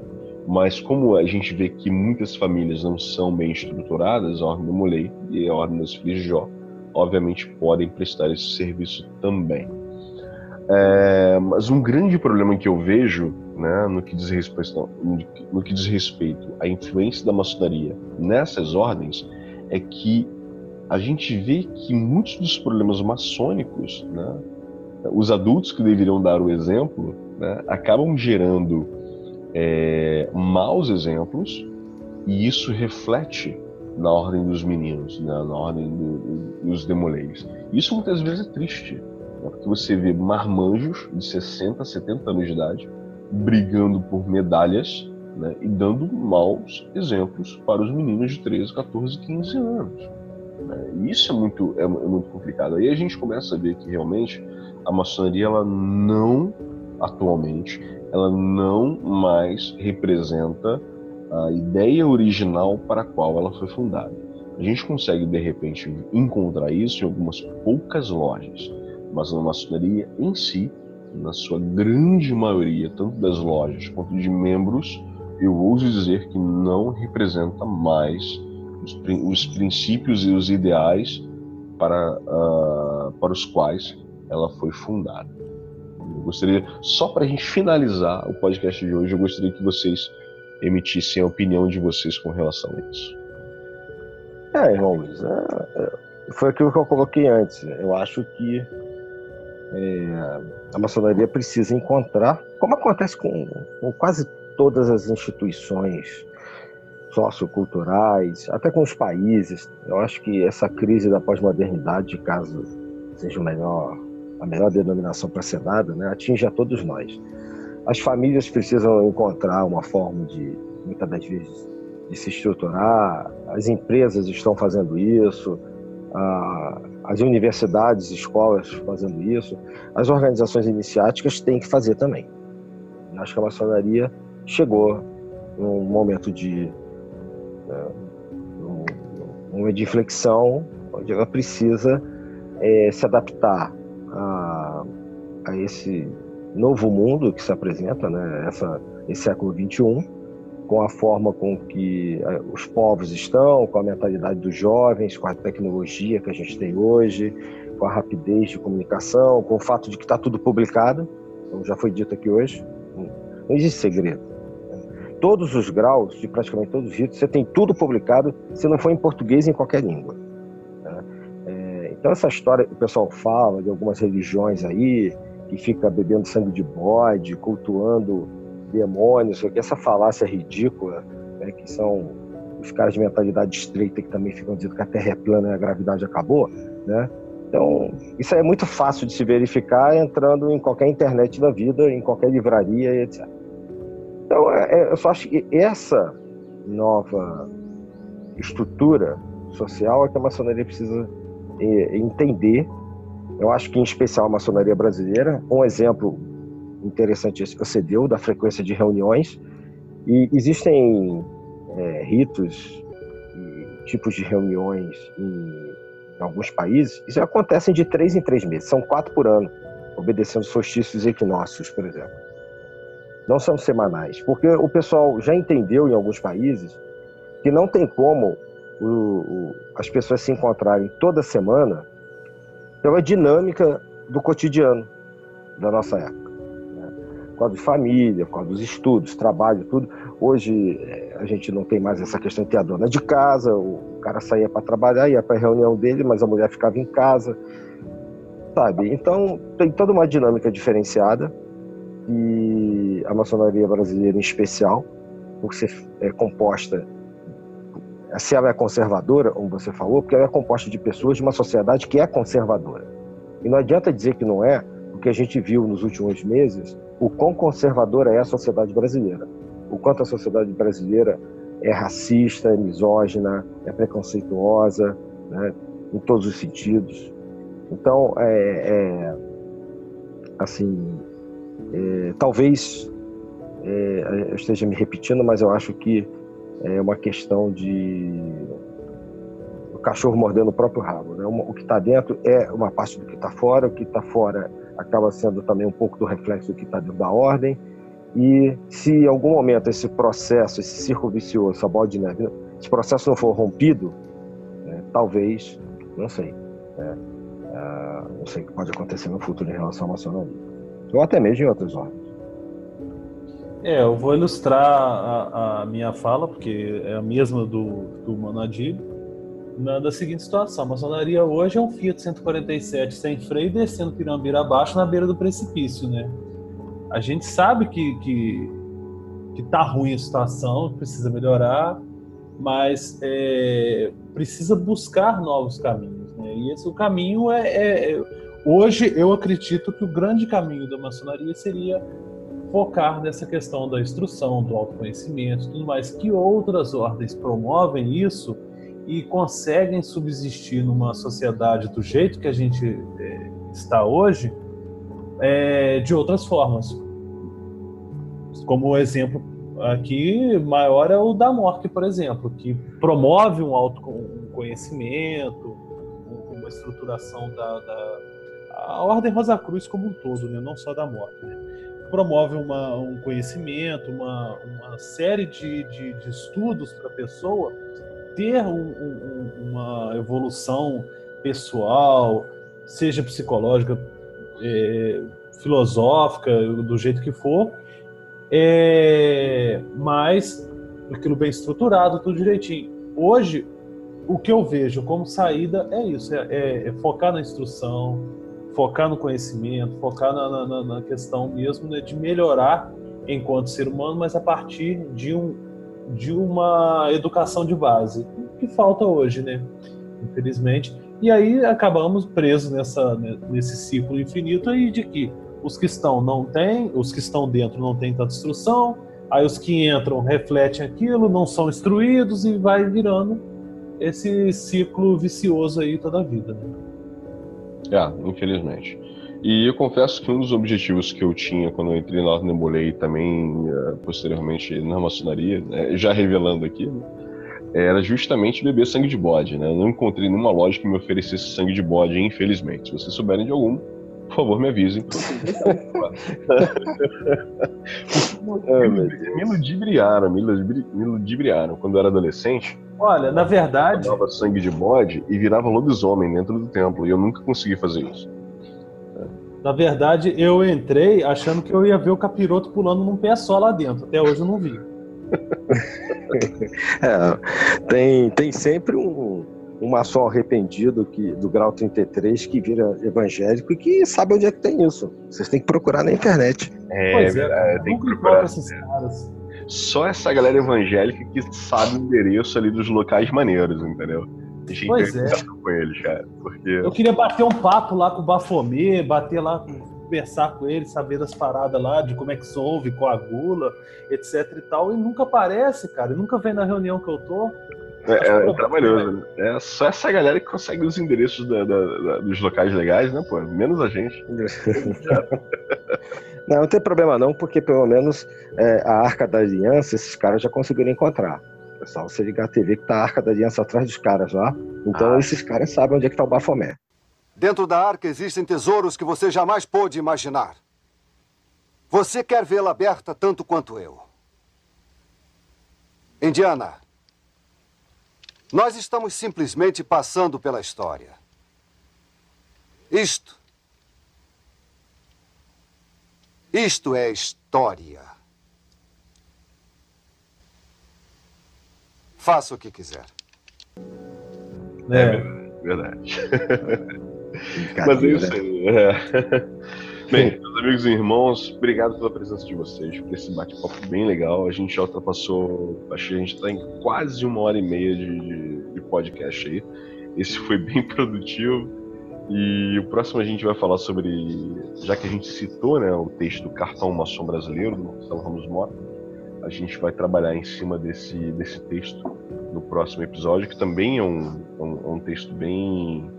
Mas como a gente vê que muitas famílias não são bem estruturadas, a Ordem do Molei e a Ordem das Filhas de Jó, obviamente podem prestar esse serviço também. É, mas um grande problema que eu vejo né, no, que diz respeito, no que diz respeito à influência da maçonaria nessas ordens é que a gente vê que muitos dos problemas maçônicos, né, os adultos que deveriam dar o exemplo, né, acabam gerando é, maus exemplos e isso reflete na ordem dos meninos, né, na ordem do, dos demoleis. Isso muitas vezes é triste, né, porque você vê marmanjos de 60, 70 anos de idade brigando por medalhas né, e dando maus exemplos para os meninos de 13, 14, 15 anos. Né? Isso é muito, é, é, muito complicado. Aí a gente começa a ver que realmente a maçonaria ela não, atualmente, ela não mais representa a ideia original para a qual ela foi fundada. A gente consegue, de repente, encontrar isso em algumas poucas lojas, mas na maçonaria em si, na sua grande maioria, tanto das lojas quanto de membros, eu ouso dizer que não representa mais os, os princípios e os ideais para, uh, para os quais ela foi fundada. Eu gostaria, só para a gente finalizar o podcast de hoje, eu gostaria que vocês emitissem a opinião de vocês com relação a isso. É, irmão Luiz, é, é, foi aquilo que eu coloquei antes. Eu acho que é, a maçonaria precisa encontrar, como acontece com, com quase todas as instituições socioculturais, até com os países. Eu acho que essa crise da pós-modernidade, caso seja o melhor, a melhor denominação para ser dada, né, atinge a todos nós. As famílias precisam encontrar uma forma de, muitas das vezes, de se estruturar, as empresas estão fazendo isso, as universidades, escolas fazendo isso, as organizações iniciáticas têm que fazer também. Acho que a maçonaria chegou num momento de né, uma de inflexão onde ela precisa é, se adaptar a, a, esse novo mundo que se apresenta, né, essa, esse século 21, com a forma com que é, os povos estão, com a mentalidade dos jovens, com a tecnologia que a gente tem hoje, com a rapidez de comunicação, com o fato de que está tudo publicado, como já foi dito aqui hoje, não existe segredo todos os graus, de praticamente todos os ritos, você tem tudo publicado, se não for em português, em qualquer língua. Né? É, então, essa história que o pessoal fala de algumas religiões aí, que fica bebendo sangue de bode, cultuando demônios, essa falácia ridícula, né, que são os caras de mentalidade estreita que também ficam dizendo que a Terra é plana e a gravidade acabou, né? Então, isso é muito fácil de se verificar entrando em qualquer internet da vida, em qualquer livraria, etc. Então, é, é, eu só acho que essa nova estrutura social é que a maçonaria precisa é, entender. Eu acho que, em especial, a maçonaria brasileira, um exemplo interessante que você deu, da frequência de reuniões. E existem é, ritos e tipos de reuniões em, em alguns países. Isso acontecem de três em três meses, são quatro por ano, obedecendo solstícios e equinócios, por exemplo não são semanais, porque o pessoal já entendeu em alguns países que não tem como o, o, as pessoas se encontrarem toda semana pela dinâmica do cotidiano da nossa época. Né? Por causa de família, por causa dos estudos, trabalho, tudo. Hoje eh, a gente não tem mais essa questão de ter a dona de casa, o cara saía para trabalhar, ia para a reunião dele, mas a mulher ficava em casa, sabe? Então tem toda uma dinâmica diferenciada e a maçonaria brasileira em especial, por ser é, composta, se ela é conservadora, como você falou, porque ela é composta de pessoas de uma sociedade que é conservadora. E não adianta dizer que não é, porque a gente viu nos últimos meses o quão conservadora é a sociedade brasileira, o quanto a sociedade brasileira é racista, é misógina, é preconceituosa, né, em todos os sentidos. Então, é, é assim, é, talvez é, eu esteja me repetindo, mas eu acho que é uma questão de o cachorro mordendo o próprio rabo. Né? O que está dentro é uma parte do que está fora, o que está fora acaba sendo também um pouco do reflexo do que está dentro da ordem. E se em algum momento esse processo, esse círculo vicioso, essa bola de neve, esse processo não for rompido, né, talvez, não sei, né, uh, não sei o que pode acontecer no futuro em relação à maçonaria. Ou até mesmo em outras ordens. É, eu vou ilustrar a, a, minha fala, porque é a mesma do, do Manadilho, na seguinte situação. A maçonaria hoje é um Fiat 147 sem freio descendo Pirambira abaixo na beira do precipício, né? A gente sabe que, que, que tá ruim a situação, precisa melhorar, mas é, precisa buscar novos caminhos, né? E esse o caminho é, é, é hoje eu acredito que o grande caminho da maçonaria seria focar nessa questão da instrução, do autoconhecimento, tudo mais que outras ordens promovem isso e conseguem subsistir numa sociedade do jeito que a gente é, está hoje é, de outras formas. Como o exemplo aqui maior é o da Mork, por exemplo, que promove um autoconhecimento, uma estruturação da, da a Ordem Rosa Cruz como um todo, né? não só da Mork. Né? Promove uma, um conhecimento, uma, uma série de, de, de estudos para a pessoa ter um, um, uma evolução pessoal, seja psicológica, é, filosófica, do jeito que for, é, mas aquilo bem estruturado, tudo direitinho. Hoje, o que eu vejo como saída é isso: é, é, é focar na instrução, focar no conhecimento, focar na, na, na questão mesmo né, de melhorar enquanto ser humano, mas a partir de um, de uma educação de base, que falta hoje, né? Infelizmente. E aí acabamos presos nessa, né, nesse ciclo infinito aí de que os que estão não têm, os que estão dentro não têm tanta instrução, aí os que entram refletem aquilo, não são instruídos e vai virando esse ciclo vicioso aí toda a vida. Né? É, infelizmente. E eu confesso que um dos objetivos que eu tinha quando eu entrei na Ordem Nebulei e também uh, posteriormente na maçonaria, né, já revelando aqui, né, era justamente beber sangue de bode. Né? Eu não encontrei nenhuma loja que me oferecesse sangue de bode, infelizmente. Se vocês souberem de algum, por favor, me avisem. me ludibriaram, me ludibriaram quando eu era adolescente. Olha, na verdade. Eu sangue de bode e virava lobisomem dentro do templo. E eu nunca consegui fazer isso. Na verdade, eu entrei achando que eu ia ver o capiroto pulando num pé só lá dentro. Até hoje eu não vi. é, tem, tem sempre um, um maçom arrependido que, do grau 33 que vira evangélico e que sabe onde é que tem isso. Vocês têm que procurar na internet. É, pois é, tem que procurar. Esses caras. Só essa galera evangélica que sabe o endereço ali dos locais maneiros, entendeu? Deixa pois é. com eles, cara. Porque... Eu queria bater um papo lá com o Bafomê, bater lá, conversar com ele, saber das paradas lá, de como é que solve, coagula, etc e tal. E nunca aparece, cara. E nunca vem na reunião que eu tô. É, é, é trabalhoso, né? É só essa galera que consegue os endereços da, da, da, dos locais legais, né, pô? Menos a gente. não, não tem problema não, porque pelo menos é, a Arca da Aliança, esses caras já conseguiram encontrar. Pessoal, você ligar a TV que tá a Arca da Aliança atrás dos caras lá. Então ah. esses caras sabem onde é que tá o Bafomé. Dentro da arca existem tesouros que você jamais pôde imaginar. Você quer vê-la aberta tanto quanto eu. Indiana, nós estamos simplesmente passando pela história. Isto. Isto é história. Faça o que quiser. É, é verdade. Mas é isso aí. É. Bem, meus amigos e irmãos, obrigado pela presença de vocês, por esse bate-papo bem legal. A gente já ultrapassou, acho que a gente está em quase uma hora e meia de, de, de, podcast aí. Esse foi bem produtivo. E o próximo a gente vai falar sobre, já que a gente citou né, o texto do Cartão Maçom Brasileiro, do Marcelo Ramos Mota, a gente vai trabalhar em cima desse, desse texto no próximo episódio, que também é um, um, é um texto bem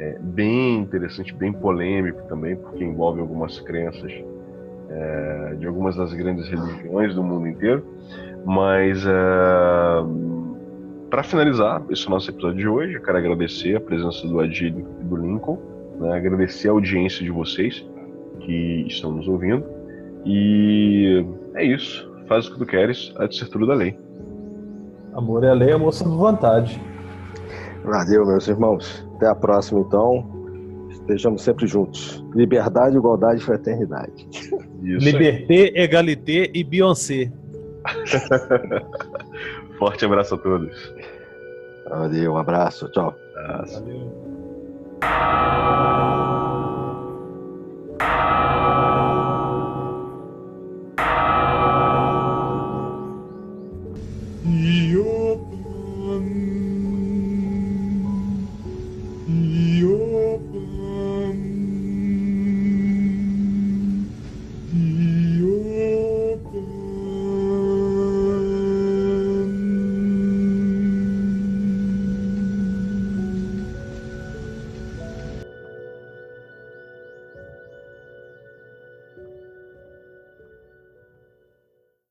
é, bem interessante, bem polêmico também, porque envolve algumas crenças é, de algumas das grandes religiões do mundo inteiro. Mas é, para finalizar esse nosso episódio de hoje, eu quero agradecer a presença do Adílio e do Lincoln, né, agradecer a audiência de vocês. que estão nos ouvindo. E é isso. Faz o que tu queres, há de ser tudo da lei. Amor é a lei, amor sob vontade. Valeu, meus irmãos. Até a próxima, então. Estejamos sempre juntos. Liberdade, igualdade e fraternidade. Isso Liberté, aí. Egalité e Beyoncé. Forte abraço a todos. Valeu, um abraço. Tchau. Abraço. Valeu.